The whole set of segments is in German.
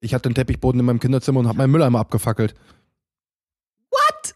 Ich hatte den Teppichboden in meinem Kinderzimmer und habe meinen Mülleimer abgefackelt. What?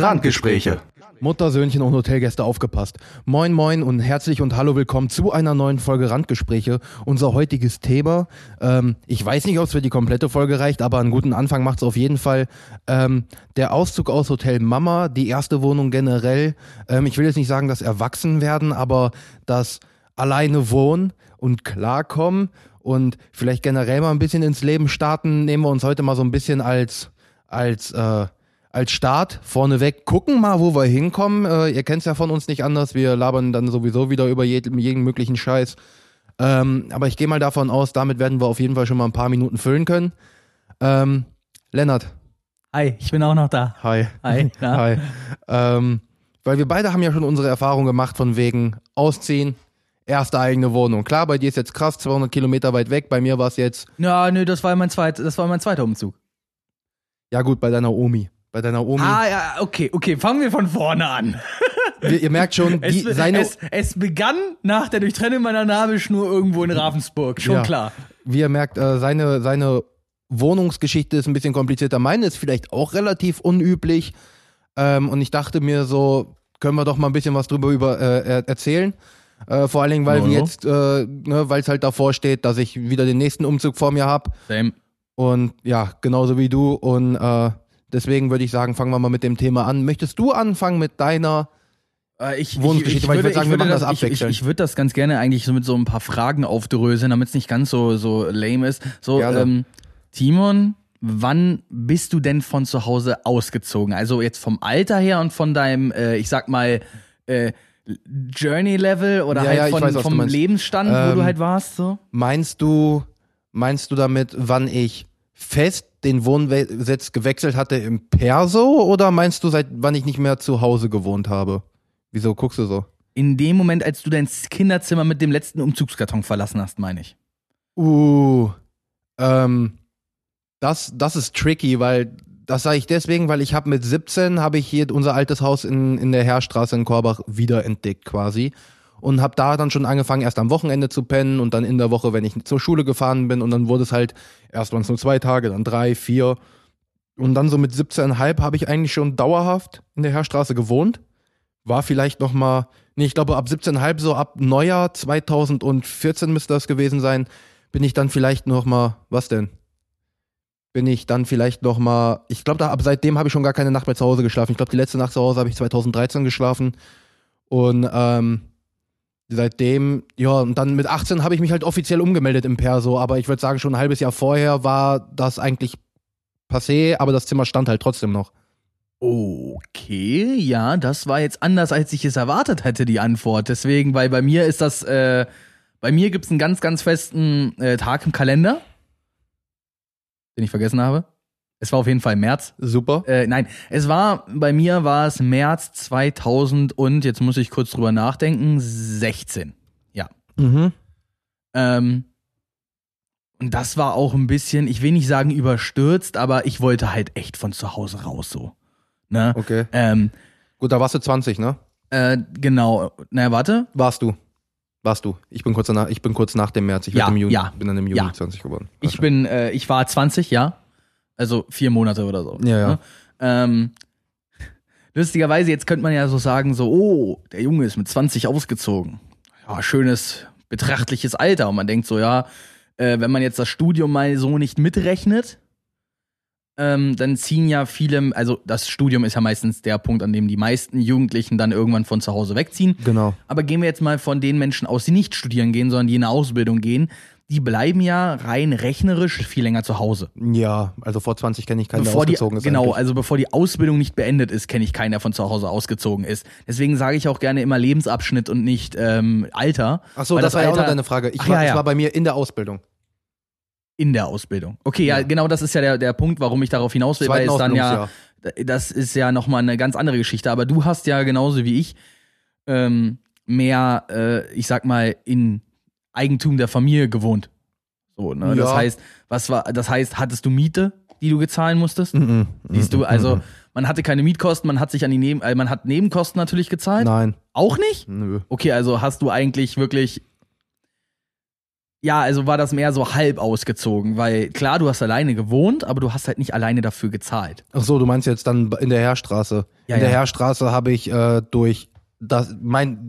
Randgespräche. Mutter, Söhnchen und Hotelgäste aufgepasst. Moin, moin und herzlich und hallo willkommen zu einer neuen Folge Randgespräche. Unser heutiges Thema, ähm, ich weiß nicht, ob es für die komplette Folge reicht, aber einen guten Anfang macht es auf jeden Fall. Ähm, der Auszug aus Hotel Mama, die erste Wohnung generell. Ähm, ich will jetzt nicht sagen, dass erwachsen werden, aber das alleine wohnen und klarkommen und vielleicht generell mal ein bisschen ins Leben starten, nehmen wir uns heute mal so ein bisschen als, als, äh, als Start vorneweg. Gucken mal, wo wir hinkommen. Äh, ihr kennt es ja von uns nicht anders. Wir labern dann sowieso wieder über jeden, jeden möglichen Scheiß. Ähm, aber ich gehe mal davon aus, damit werden wir auf jeden Fall schon mal ein paar Minuten füllen können. Ähm, Lennart. Hi, ich bin auch noch da. Hi. Hi. Na? Hi. Ähm, weil wir beide haben ja schon unsere Erfahrung gemacht von wegen Ausziehen, erste eigene Wohnung. Klar, bei dir ist jetzt krass, 200 Kilometer weit weg. Bei mir war es jetzt, Ja, nö, das war mein zweit, das war mein zweiter Umzug. ja gut, bei deiner Omi. Bei deiner Omi. Ah, ja, okay, okay, fangen wir von vorne an. Wir, ihr merkt schon, die, Es, seine, es, es begann nach der Durchtrennung meiner Nabelschnur irgendwo in Ravensburg, schon Ja. klar. wie ihr merkt, äh, seine, seine Wohnungsgeschichte ist ein bisschen komplizierter. Meine ist vielleicht auch relativ unüblich. Ähm, und ich dachte mir so, können wir doch mal ein bisschen was drüber über, äh, er- erzählen. Äh, vor allen Dingen, weil wir ja. jetzt, äh, ne, weil es halt davor steht, dass ich wieder den nächsten Umzug vor mir habe. Same. Und ja, genauso wie du. Und äh, deswegen würde ich sagen, fangen wir mal mit dem Thema an. Möchtest du anfangen mit deiner? Äh, Ich, Wohnungsgeschichte, weil ich würd sagen, wir würde machen das ich, ich, abwechselnd. ich würde das ganz gerne eigentlich so mit so ein paar Fragen aufdröseln, damit es nicht ganz so, so lame ist. So, Gerne. ähm, Timon, wann bist du denn von zu Hause ausgezogen? Also jetzt vom Alter her und von deinem, äh, ich sag mal, äh, Journey-Level oder Ja, halt ja, ich von, weiß, vom. Lebensstand, wo Ähm, du halt warst, so? Meinst du, meinst du damit, wann ich fest den Wohnsitz gewechselt hatte im Perso oder meinst du, seit wann ich nicht mehr zu Hause gewohnt habe? Wieso guckst du so? In dem Moment, als du dein Kinderzimmer mit dem letzten Umzugskarton verlassen hast, meine ich. Uh, ähm, das, das ist tricky, weil das sage ich deswegen, weil ich habe mit 17 habe ich hier unser altes Haus in, in der Heerstraße in Korbach wiederentdeckt quasi und habe da dann schon angefangen, erst am Wochenende zu pennen und dann in der Woche, wenn ich zur Schule gefahren bin und dann wurde es halt, erst es nur zwei Tage, dann drei, vier und dann so mit 17,5 habe ich eigentlich schon dauerhaft in der Heerstraße gewohnt. War vielleicht noch mal, nee, ich glaube ab 17,5 so ab Neujahr 2014 müsste das gewesen sein, bin ich dann vielleicht noch mal, was denn? Bin ich dann vielleicht noch mal, ich glaube, da ab seitdem habe ich schon gar keine Nacht mehr zu Hause geschlafen. Ich glaube, die letzte Nacht zu Hause habe ich 2013 geschlafen und ähm, seitdem, ja, und dann mit 18 habe ich mich halt offiziell umgemeldet im Perso, aber ich würde sagen, schon ein halbes Jahr vorher war das eigentlich passé, aber das Zimmer stand halt trotzdem noch. Okay, ja, das war jetzt anders, als ich es erwartet hätte, die Antwort. Deswegen, weil bei mir ist das, äh, bei mir gibt es einen ganz, ganz festen äh, Tag im Kalender, den ich vergessen habe. Es war auf jeden Fall März. Super. Äh, nein, es war, bei mir war es März 2000 und, jetzt muss ich kurz drüber nachdenken, 16. Ja. Mhm. Ähm, und das war auch ein bisschen, ich will nicht sagen überstürzt, aber ich wollte halt echt von zu Hause raus so. Ne? Okay. Ähm, Gut, da warst du 20, ne? Äh, genau. Na, warte. Warst du. Warst du. Ich bin kurz danach, ich bin kurz nach dem März. Ich Ja, im Juni, ja. bin dann im Juni Ja. 20 geworden. Ich bin, äh, ich war 20, ja. Also vier Monate oder so. Ja, ja. Ne? Ähm, lustigerweise, jetzt könnte man ja so sagen, so, oh, der Junge ist mit 20 ausgezogen. Ja, schönes, betrachtliches Alter. Und man denkt so, ja, äh, wenn man jetzt das Studium mal so nicht mitrechnet, ähm, dann ziehen ja viele, also das Studium ist ja meistens der Punkt, an dem die meisten Jugendlichen dann irgendwann von zu Hause wegziehen. Genau. Aber gehen wir jetzt mal von den Menschen aus, die nicht studieren gehen, sondern die in eine Ausbildung gehen, die bleiben ja rein rechnerisch viel länger zu Hause. Ja, also vor 20 kenne ich keinen, der Bevor die, ausgezogen ist. genau, eigentlich. also bevor die Ausbildung nicht beendet ist, kenne ich keinen, der von zu Hause ausgezogen ist. Deswegen sage ich auch gerne immer Lebensabschnitt und nicht ähm, Alter. Ach so, weil das, war ja auch noch deine Frage. Ich Ach, war, ja, ich ja. war bei mir in der Ausbildung. in der Ausbildung. Okay, ja, Ja. genau, das ist ja der, der Punkt, warum ich darauf hinaus will, weil es dann ja, das ist ja nochmal eine ganz andere Geschichte. Aber du hast ja genauso wie ich ähm, mehr, äh, ich sag mal, in Eigentum der Familie gewohnt. So, ne? Das Ja. heißt, was war, das heißt, hattest du Miete, die du gezahlen musstest? Mhm. Siehst du, Mhm. also Man hatte keine Mietkosten, man hat sich an die Neben äh, man hat Nebenkosten natürlich gezahlt. Nein. Auch nicht? Nö. Okay, also hast du eigentlich wirklich. Ja, also war das mehr so halb ausgezogen, weil klar, du hast alleine gewohnt, aber du hast halt nicht alleine dafür gezahlt. Ach so, du meinst jetzt dann in der Heerstraße. Ja, in der ja. Heerstraße habe ich äh, durch das mein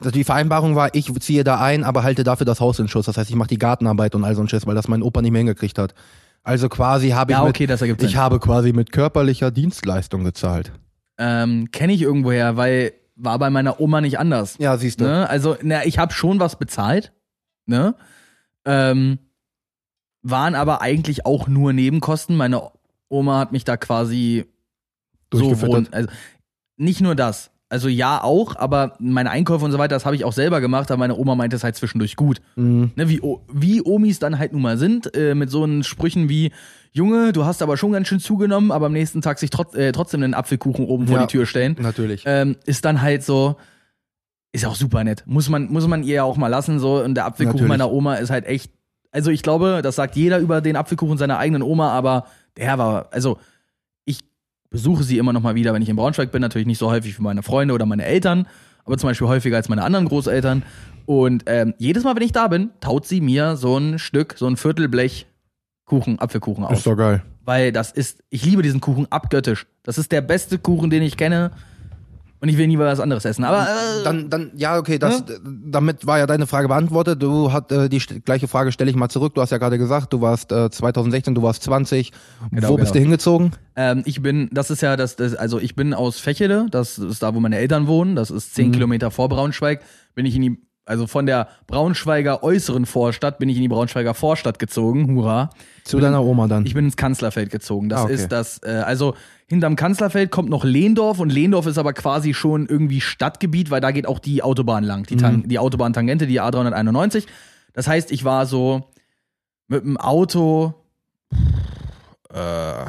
die Vereinbarung war, ich ziehe da ein, aber halte dafür das Haus in Schuss. Das heißt, ich mache die Gartenarbeit und all so ein Schiss, weil das mein Opa nicht mehr hingekriegt hat. Also quasi habe ich Ja, mit, okay, das ergibt Sinn. ich habe quasi mit körperlicher Dienstleistung gezahlt. Ähm, Kenne ich irgendwoher, weil war bei meiner Oma nicht anders. Ja, siehst du. Ne? Also, na, ich habe schon was bezahlt, ne? Ähm, waren aber eigentlich auch nur Nebenkosten. Meine Oma hat mich da quasi so Durchgefüttert. wohn- also nicht nur das. Also ja auch, aber meine Einkäufe und so weiter, das habe ich auch selber gemacht, aber meine Oma meinte es halt zwischendurch gut. Mhm. Ne, wie, wie Omis dann halt nun mal sind, äh, mit so einen Sprüchen wie, Junge, du hast aber schon ganz schön zugenommen, aber am nächsten Tag sich trotz, äh, trotzdem einen Apfelkuchen oben vor Ja. die Tür stellen Natürlich. ähm, ist dann halt so, ist auch super nett. Muss man, muss man ihr ja auch mal lassen, so. Und der Apfelkuchen Natürlich. meiner Oma ist halt echt, also ich glaube, das sagt jeder über den Apfelkuchen seiner eigenen Oma, aber der war, also besuche sie immer noch mal wieder, wenn ich in Braunschweig bin, natürlich nicht so häufig wie meine Freunde oder meine Eltern, aber zum Beispiel häufiger als meine anderen Großeltern. Und ähm, jedes Mal, wenn ich da bin, taut sie mir so ein Stück, so ein Viertelblech Kuchen, Apfelkuchen auf. ist doch geil. Weil das ist, ich liebe diesen Kuchen abgöttisch. Das ist der beste Kuchen, den ich kenne. Und ich will nie was anderes essen. Aber äh, Dann, dann, ja, okay, das, damit war ja deine Frage beantwortet. Du hat äh, die gleiche Frage stelle ich mal zurück. Du hast ja gerade gesagt, du warst äh, 2016, du warst 20. Genau, Wo bist genau. du hingezogen? ähm, ich bin, das ist ja das, das, also ich bin aus Fechele, das ist da, wo meine Eltern wohnen. Das ist zehn Kilometer vor Braunschweig. Bin ich in die, also von der Braunschweiger äußeren Vorstadt bin ich in die Braunschweiger Vorstadt gezogen. Hurra. Zu deiner Oma dann. Ich bin ins Kanzlerfeld gezogen. Das Ah, okay. ist das, äh, also hinterm Kanzlerfeld kommt noch Lehndorf und Lehndorf ist aber quasi schon irgendwie Stadtgebiet, weil da geht auch die Autobahn lang, die, Tan die Autobahntangente, die A391. Das heißt, ich war so mit dem Auto äh,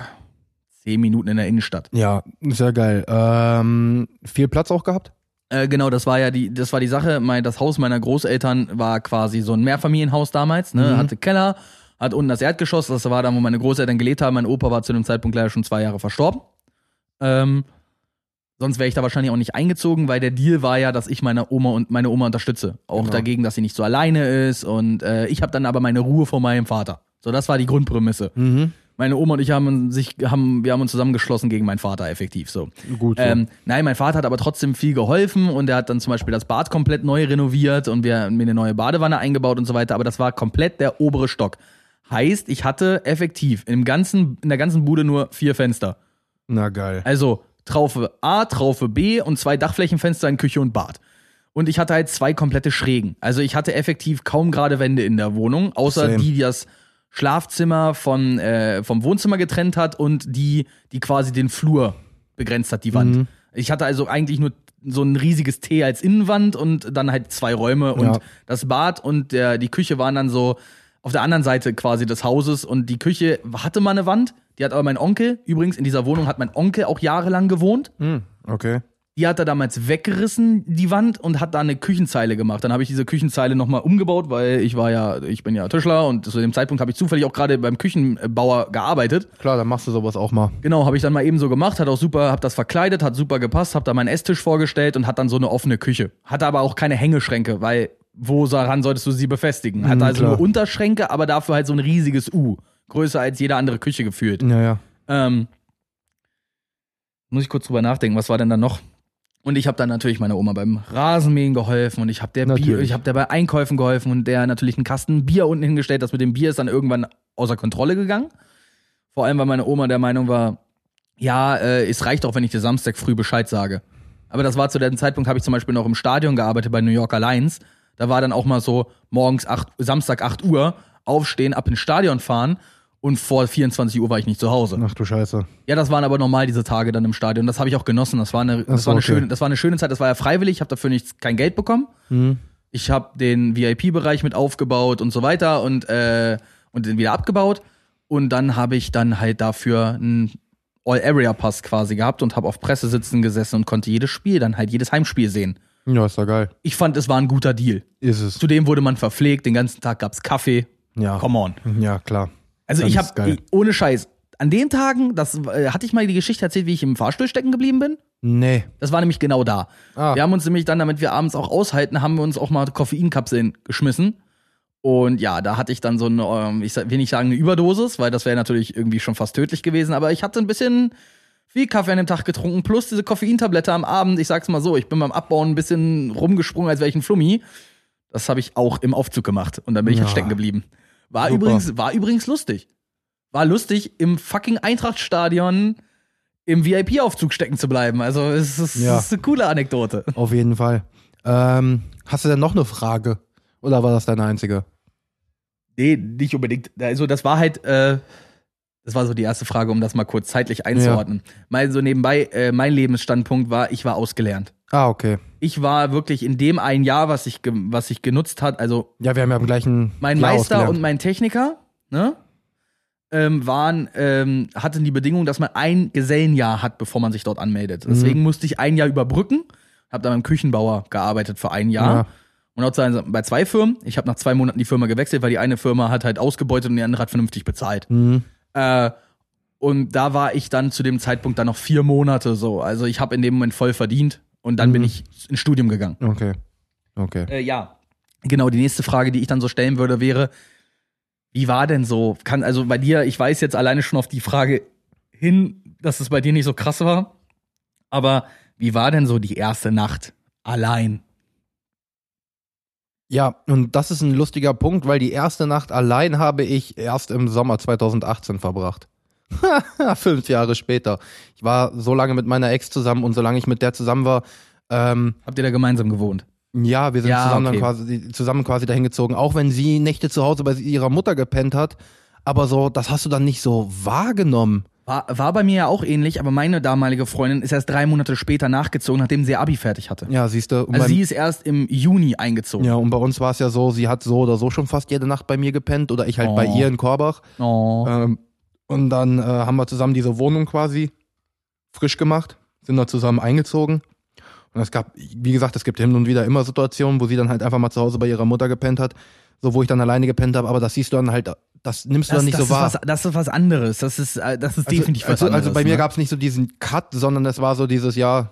zehn Minuten in der Innenstadt. ja, ist ja geil. Ähm, viel Platz auch gehabt? Äh, genau, das war ja die, das war die Sache. Mein, das Haus meiner Großeltern war quasi so ein Mehrfamilienhaus damals, ne? Hatte Keller, hat unten das Erdgeschoss, das war dann, wo meine Großeltern gelebt haben. Mein Opa war zu dem Zeitpunkt leider schon zwei Jahre verstorben. Ähm, sonst wäre ich da wahrscheinlich auch nicht eingezogen, weil der Deal war ja, dass ich meine Oma und meine Oma unterstütze. Auch Genau. dagegen, dass sie nicht so alleine ist. Und äh, ich habe dann aber meine Ruhe vor meinem Vater. So, das war die Grundprämisse. Mhm. Meine Oma und ich haben sich, haben, wir haben uns zusammengeschlossen gegen meinen Vater, effektiv so. Gut. So. Ähm, nein, mein Vater hat aber trotzdem viel geholfen und er hat dann zum Beispiel das Bad komplett neu renoviert und wir haben mir eine neue Badewanne eingebaut und so weiter, aber das war komplett der obere Stock. Heißt, ich hatte effektiv im ganzen, in der ganzen Bude nur vier Fenster. Na geil. Also Traufe A, Traufe B und zwei Dachflächenfenster in Küche und Bad. Und ich hatte halt zwei komplette Schrägen. Also ich hatte effektiv kaum gerade Wände in der Wohnung, außer Same. die, die das Schlafzimmer von, äh, vom Wohnzimmer getrennt hat und die, die quasi den Flur begrenzt hat, die Wand. Mhm. Ich hatte also eigentlich nur so ein riesiges T als Innenwand und dann halt zwei Räume und Ja. das Bad und der, die Küche waren dann so auf der anderen Seite quasi des Hauses und die Küche hatte mal eine Wand, die hat aber mein Onkel, übrigens in dieser Wohnung hat mein Onkel auch jahrelang gewohnt. Hm, okay. Die hat er damals weggerissen, die Wand, und hat da eine Küchenzeile gemacht. Dann habe ich diese Küchenzeile nochmal umgebaut, weil ich war ja, ich bin ja Tischler und zu dem Zeitpunkt habe ich zufällig auch gerade beim Küchenbauer gearbeitet. Klar, dann machst du sowas auch mal. Genau, habe ich dann mal eben so gemacht, hat auch super, hab das verkleidet, hat super gepasst, hab da meinen Esstisch vorgestellt und hat dann so eine offene Küche. Hatte aber auch keine Hängeschränke, weil wo daran solltest du sie befestigen? Hatte Mhm, also klar. nur Unterschränke, aber dafür halt so ein riesiges U. Größer als jede andere Küche gefühlt. Ja, ja. Ähm, muss ich kurz drüber nachdenken, was war denn da noch? Und ich habe dann natürlich meiner Oma beim Rasenmähen geholfen und ich habe der Bier, ich habe der bei Einkäufen geholfen und der natürlich einen Kasten Bier unten hingestellt. Das mit dem Bier ist dann irgendwann außer Kontrolle gegangen. Vor allem, weil meine Oma der Meinung war, ja, äh, es reicht auch, wenn ich dir Samstag früh Bescheid sage. Aber das war zu dem Zeitpunkt, habe ich zum Beispiel noch im Stadion gearbeitet bei New Yorker Lions. Da war dann auch mal so morgens 8, Samstag 8 Uhr, aufstehen, ab ins Stadion fahren und vor 24 Uhr war ich nicht zu Hause. Ach du Scheiße. Ja, das waren aber normal diese Tage dann im Stadion. Das habe ich auch genossen. Das war eine, das so, war eine okay. schöne, das war eine schöne Zeit. Das war ja freiwillig. Ich habe dafür nichts, kein Geld bekommen. Hm. Ich habe den VIP-Bereich mit aufgebaut und so weiter und äh, und den wieder abgebaut. Und dann habe ich dann halt dafür einen All-Area-Pass quasi gehabt und habe auf Pressesitzen gesessen und konnte jedes Spiel dann halt jedes Heimspiel sehen. Ja, ist doch geil. Ich fand, es war ein guter Deal. Ist es. Zudem wurde man verpflegt. Den ganzen Tag gab's Kaffee. Ja. Come on. Ja, klar. Also ich habe ohne Scheiß an den Tagen, das äh, hatte ich mal die Geschichte erzählt, wie ich im Fahrstuhl stecken geblieben bin. Nee. Das war nämlich genau da. Ah. Wir haben uns nämlich dann, damit wir abends auch aushalten, haben wir uns auch mal Koffeinkapseln geschmissen. Und ja, da hatte ich dann so eine, ähm, ich will nicht sagen eine Überdosis, weil das wäre natürlich irgendwie schon fast tödlich gewesen, aber ich hatte ein bisschen viel Kaffee an dem Tag getrunken, plus diese Koffeintablette am Abend. Ich sag's mal so, ich bin beim Abbauen ein bisschen rumgesprungen, als wäre ich ein Flummi. Das habe ich auch im Aufzug gemacht und dann bin ich Ja. halt stecken geblieben. War Super. übrigens, war übrigens lustig. War lustig, im fucking Eintrachtstadion im VIP-Aufzug stecken zu bleiben. Also es ist, Ja. es ist eine coole Anekdote. Auf jeden Fall. Ähm, hast du denn noch eine Frage? Oder war das deine einzige? Nee, nicht unbedingt. Also das war halt, äh, das war so die erste Frage, um das mal kurz zeitlich einzuordnen. Mal so nebenbei, äh, mein Lebensstandpunkt war, ich war ausgelernt. Ah, okay. Ich war wirklich in dem ein Jahr, was ich, was ich genutzt hat, also Ja, wir haben ja im gleichen. mein Jahr Meister ausgelernt. und mein Techniker, ne? Ähm, waren, ähm, hatten die Bedingung, dass man ein Gesellenjahr hat, bevor man sich dort anmeldet. Mhm. Deswegen musste ich ein Jahr überbrücken, habe dann beim Küchenbauer gearbeitet für ein Jahr. Ja. Und auch bei zwei Firmen. Ich habe nach zwei Monaten die Firma gewechselt, weil die eine Firma hat halt ausgebeutet und die andere hat vernünftig bezahlt. Mhm. Äh, und da war ich dann zu dem Zeitpunkt dann noch vier Monate so. Also ich habe in dem Moment voll verdient und dann bin Mhm. ich ins Studium gegangen. Okay. Okay. Äh, ja. Genau, die nächste Frage, die ich dann so stellen würde, wäre, wie war denn so? Kann, also bei dir, ich weiß jetzt alleine schon auf die Frage hin, dass es bei dir nicht so krass war. Aber wie war denn so die erste Nacht allein? Ja, und das ist ein lustiger Punkt, weil die erste Nacht allein habe ich erst im Sommer 2018 verbracht. Fünf Jahre später. Ich war so lange mit meiner Ex zusammen und solange ich mit der zusammen war, ähm, Habt ihr da gemeinsam gewohnt? ja, wir sind Ja, zusammen, okay. quasi, zusammen quasi dahin gezogen, auch wenn sie Nächte zu Hause bei ihrer Mutter gepennt hat. Aber so, das hast du dann nicht so wahrgenommen. War, war bei mir ja auch ähnlich, aber meine damalige Freundin ist erst drei Monate später nachgezogen, nachdem sie ihr Abi fertig hatte. Ja, siehst du. Also sie ist erst im Juni eingezogen. ja, und bei uns war es ja so, sie hat so oder so schon fast jede Nacht bei mir gepennt oder ich halt Oh. bei ihr in Korbach. Oh. Ähm, und dann äh, haben wir zusammen diese Wohnung quasi frisch gemacht, sind da zusammen eingezogen. Und es gab, wie gesagt, es gibt hin und wieder immer Situationen, wo sie dann halt einfach mal zu Hause bei ihrer Mutter gepennt hat, so wo ich dann alleine gepennt habe, aber das siehst du dann halt, das nimmst du Das, dann nicht das, so wahr. was, das ist was anderes. Das ist, äh, das ist Also- definitiv was also, anderes. Also bei mir ne? gab es nicht so diesen Cut, sondern es war so dieses, ja,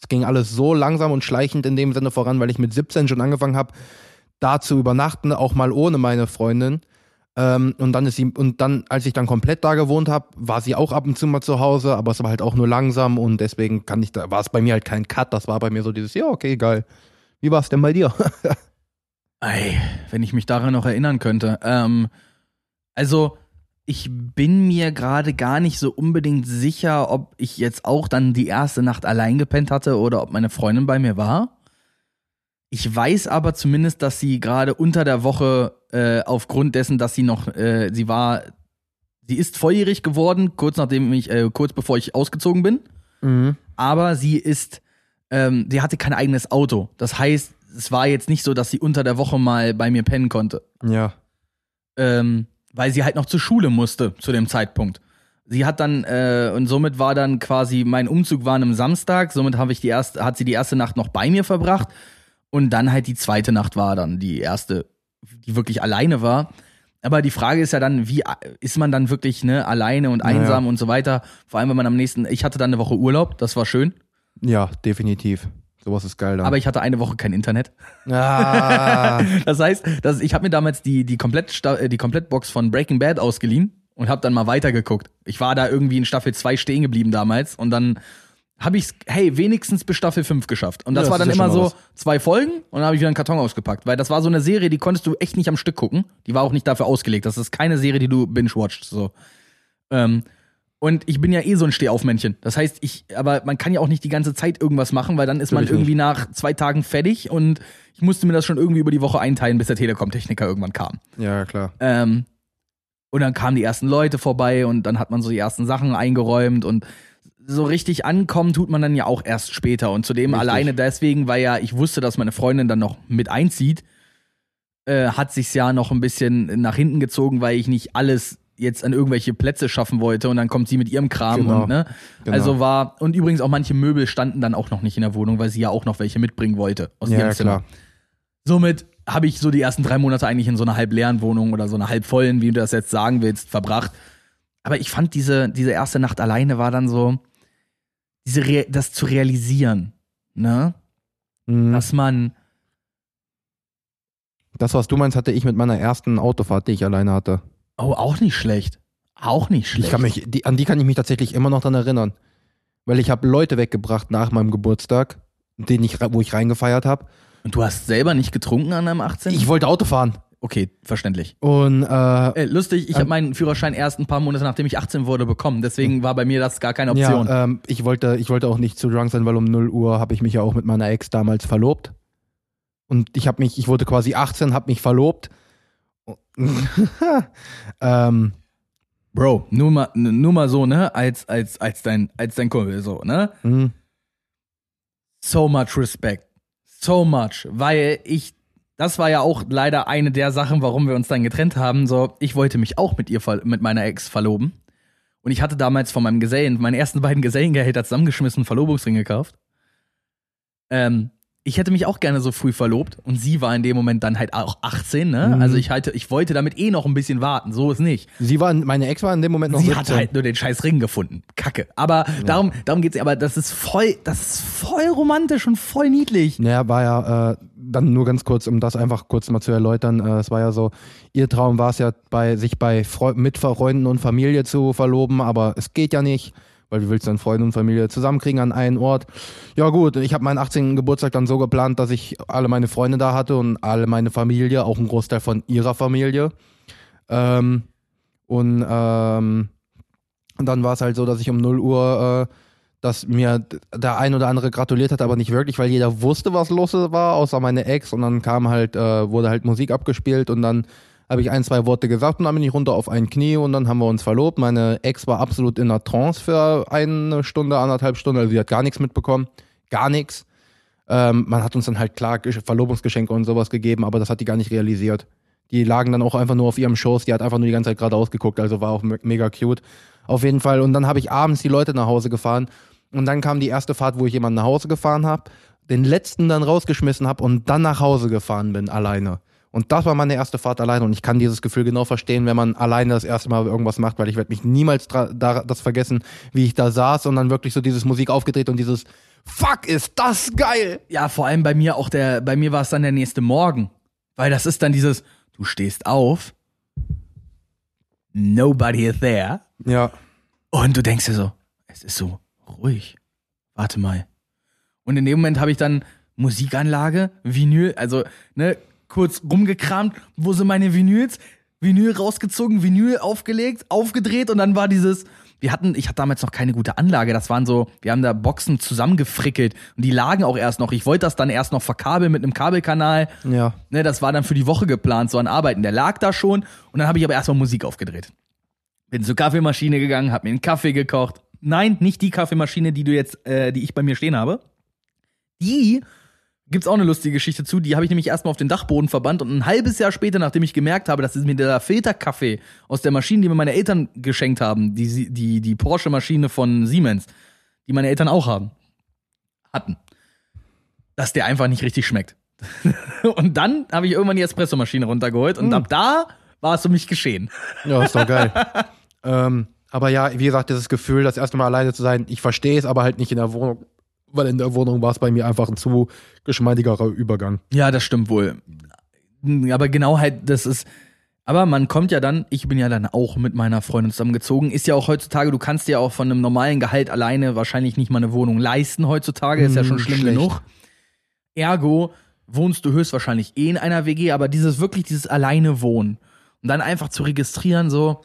es ging alles so langsam und schleichend in dem Sinne voran, weil ich mit 17 schon angefangen habe, da zu übernachten, auch mal ohne meine Freundin. Ähm, und dann ist sie, und dann, als ich dann komplett da gewohnt habe, war sie auch ab und zu mal zu Hause, aber es war halt auch nur langsam und deswegen kann ich da, war es bei mir halt kein Cut, das war bei mir so dieses, ja, okay, geil. Wie war es denn bei dir? Ey, wenn ich mich daran noch erinnern könnte. Ähm, also, ich bin mir gerade gar nicht so unbedingt sicher, ob ich jetzt auch dann die erste Nacht allein gepennt hatte oder ob meine Freundin bei mir war. Ich weiß aber zumindest, dass sie gerade unter der Woche äh, aufgrund dessen, dass sie noch, äh, sie war, sie ist volljährig geworden, kurz nachdem ich, äh, kurz bevor ich ausgezogen bin. mhm. aber sie ist, ähm, sie hatte kein eigenes Auto. Das heißt, es war jetzt nicht so, dass sie unter der Woche mal bei mir pennen konnte, Ja. ähm, weil sie halt noch zur Schule musste zu dem Zeitpunkt. Sie hat dann äh, und somit war dann quasi mein Umzug war an einem Samstag. Somit habe ich die erste, hat sie die erste Nacht noch bei mir verbracht und dann halt die zweite Nacht war dann die erste, die wirklich alleine war. Aber die Frage ist ja dann, wie ist man dann wirklich ne alleine und Naja. einsam und so weiter? Vor allem, wenn man am nächsten, ich hatte dann eine Woche Urlaub, das war schön. Ja, definitiv. Sowas ist geil dann. Aber ich hatte eine Woche kein Internet. ah, Das heißt, dass ich habe mir damals die, die, Komplett, äh, die Komplettbox von Breaking Bad ausgeliehen und habe dann mal weitergeguckt. Ich war da irgendwie in Staffel 2 stehen geblieben damals und dann habe ich hey, wenigstens bis Staffel 5 geschafft. Und das Ja, war das dann ist ja immer so mal zwei Folgen und dann habe ich wieder einen Karton ausgepackt. Weil das war so eine Serie, die konntest du echt nicht am Stück gucken. Die war auch nicht dafür ausgelegt. Das ist keine Serie, die du binge-watchst. So. Ähm, und ich bin ja eh so ein Stehaufmännchen. Das heißt, ich, aber man kann ja auch nicht die ganze Zeit irgendwas machen, weil dann ist man Natürlich irgendwie nach zwei Tagen fertig und ich musste mir das schon irgendwie über die Woche einteilen, bis der Telekom-Techniker irgendwann kam. ja, klar. Ähm, und dann kamen die ersten Leute vorbei und dann hat man so die ersten Sachen eingeräumt und so richtig ankommen tut man dann ja auch erst später. Und zudem Richtig. alleine deswegen, weil ja ich wusste, dass meine Freundin dann noch mit einzieht, äh, hat sich's ja noch ein bisschen nach hinten gezogen, weil ich nicht alles jetzt an irgendwelche Plätze schaffen wollte und dann kommt sie mit ihrem Kram Genau. und ne. Genau. Also war, und übrigens auch manche Möbel standen dann auch noch nicht in der Wohnung, weil sie ja auch noch welche mitbringen wollte aus Ja, ihrem Zimmer. klar. Somit habe ich so die ersten drei Monate eigentlich in so einer halb leeren Wohnung oder so einer halb vollen, wie du das jetzt sagen willst, verbracht. aber ich fand diese, diese erste Nacht alleine war dann so, diese das zu realisieren, ne? Mhm. Dass man, Das, was du meinst, hatte ich mit meiner ersten Autofahrt, die ich alleine hatte. oh, auch nicht schlecht. Auch nicht schlecht. Ich kann mich, die, an die kann ich mich tatsächlich immer noch dran erinnern. Weil ich habe Leute weggebracht nach meinem Geburtstag, den ich, wo ich reingefeiert habe. Und du hast selber nicht getrunken an deinem 18? Ich wollte Auto fahren. Okay, verständlich. Und äh, Äh, lustig, ich Ähm, habe meinen Führerschein erst ein paar Monate nachdem ich 18 wurde bekommen. Deswegen war bei mir das gar keine Option. ja, ähm, ich wollte, ich wollte auch nicht zu drunk sein, weil um 0 Uhr habe ich mich ja auch mit meiner Ex damals verlobt. Und ich habe mich, ich wurde quasi 18, habe mich verlobt. ähm, Bro, nur mal, nur mal so, ne? Als, als, als dein, als dein Kumpel, so, ne? hm, So much respect. So much. Weil ich, das war ja auch leider eine der Sachen, warum wir uns dann getrennt haben. So, ich wollte mich auch mit ihr, mit meiner Ex verloben. Und ich hatte damals von meinem Gesellen, meine ersten beiden Gesellengehälter zusammengeschmissen, Verlobungsring gekauft. Ähm, ich hätte mich auch gerne so früh verlobt und sie war in dem Moment dann halt auch 18, ne? Mhm. Also ich halte, ich wollte damit eh noch ein bisschen warten, so ist nicht. sie war, meine Ex war in dem Moment noch Sie 17. hat halt nur den scheiß Ring gefunden. Kacke. Aber darum, darum geht's aber das ist voll, das ist voll romantisch und voll niedlich. Naja, war ja äh, dann nur ganz kurz, um das einfach kurz mal zu erläutern. Äh, es war ja so, ihr Traum war es ja, bei, sich bei Freu mit Freunden und Familie zu verloben, aber es geht ja nicht, weil wie willst du dann Freunde und Familie zusammenkriegen an einen Ort? Ja gut, ich habe meinen 18. Geburtstag dann so geplant, dass ich alle meine Freunde da hatte und alle meine Familie, auch ein Großteil von ihrer Familie. Ähm, und ähm, dann war es halt so, dass ich um 0 Uhr, äh, dass mir der ein oder andere gratuliert hat, aber nicht wirklich, weil jeder wusste, was los war, außer meine Ex. Und dann kam halt, äh, wurde halt Musik abgespielt und dann habe ich ein, zwei Worte gesagt und dann bin ich runter auf ein Knie und dann haben wir uns verlobt. Meine Ex war absolut in einer Trance für eine Stunde, anderthalb Stunden, also sie hat gar nichts mitbekommen. Gar nichts. Ähm, man hat uns dann halt klar Gesch- Verlobungsgeschenke und sowas gegeben, aber das hat die gar nicht realisiert. Die lagen dann auch einfach nur auf ihrem Schoß, die hat einfach nur die ganze Zeit geradeaus geguckt, also war auch me mega cute. Auf jeden Fall. Und dann habe ich abends die Leute nach Hause gefahren und dann kam die erste Fahrt, wo ich jemanden nach Hause gefahren habe, den letzten dann rausgeschmissen habe und dann nach Hause gefahren bin, alleine. Und das war meine erste Fahrt alleine und ich kann dieses Gefühl genau verstehen, wenn man alleine das erste Mal irgendwas macht, weil ich werde mich niemals das vergessen, wie ich da saß und dann wirklich so dieses Musik aufgedreht und dieses Fuck, ist das geil! Ja, vor allem bei mir auch der, bei mir war es dann der nächste Morgen. Weil das ist dann dieses, du stehst auf, nobody is there. Ja. Und du denkst dir so, es ist so ruhig. Warte mal. Und in dem Moment habe ich dann Musikanlage, Vinyl, also ne, kurz rumgekramt, wo sind meine Vinyls? Vinyl rausgezogen, Vinyl aufgelegt, aufgedreht und dann war dieses, wir hatten, ich hatte damals noch keine gute Anlage, das waren so, wir haben da Boxen zusammengefrickelt und die lagen auch erst noch. Ich wollte das dann erst noch verkabeln mit einem Kabelkanal. Ja. Ne, das war dann für die Woche geplant, so an Arbeiten. Der lag da schon und dann habe ich aber erstmal Musik aufgedreht. Bin zur Kaffeemaschine gegangen, habe mir einen Kaffee gekocht. Nein, nicht die Kaffeemaschine, die du jetzt, äh, die ich bei mir stehen habe. Die gibt's auch eine lustige Geschichte zu. Die habe ich nämlich erstmal auf den Dachboden verbannt und ein halbes Jahr später, nachdem ich gemerkt habe, dass es mir der Filterkaffee aus der Maschine, die mir meine Eltern geschenkt haben, die, die, die Porsche-Maschine von Siemens, die meine Eltern auch haben, hatten, dass der einfach nicht richtig schmeckt. und dann habe ich irgendwann die Espressomaschine runtergeholt und ab da war es um mich geschehen. Ja, ist doch geil. ähm, aber ja, wie gesagt, dieses Gefühl, das erste Mal alleine zu sein, ich verstehe es, aber halt nicht in der Wohnung. Weil in der Wohnung war es bei mir einfach ein zu geschmeidigerer Übergang. Ja, das stimmt wohl. Aber genau halt, das ist. Aber man kommt ja dann, ich bin ja dann auch mit meiner Freundin zusammengezogen. Ist ja auch heutzutage, du kannst dir auch von einem normalen Gehalt alleine wahrscheinlich nicht mal eine Wohnung leisten heutzutage. Ist ja schon Mm, schlimm schlecht. genug. Ergo wohnst du höchstwahrscheinlich eh in einer WG, aber dieses wirklich, dieses alleine wohnen. Und dann einfach zu registrieren, so,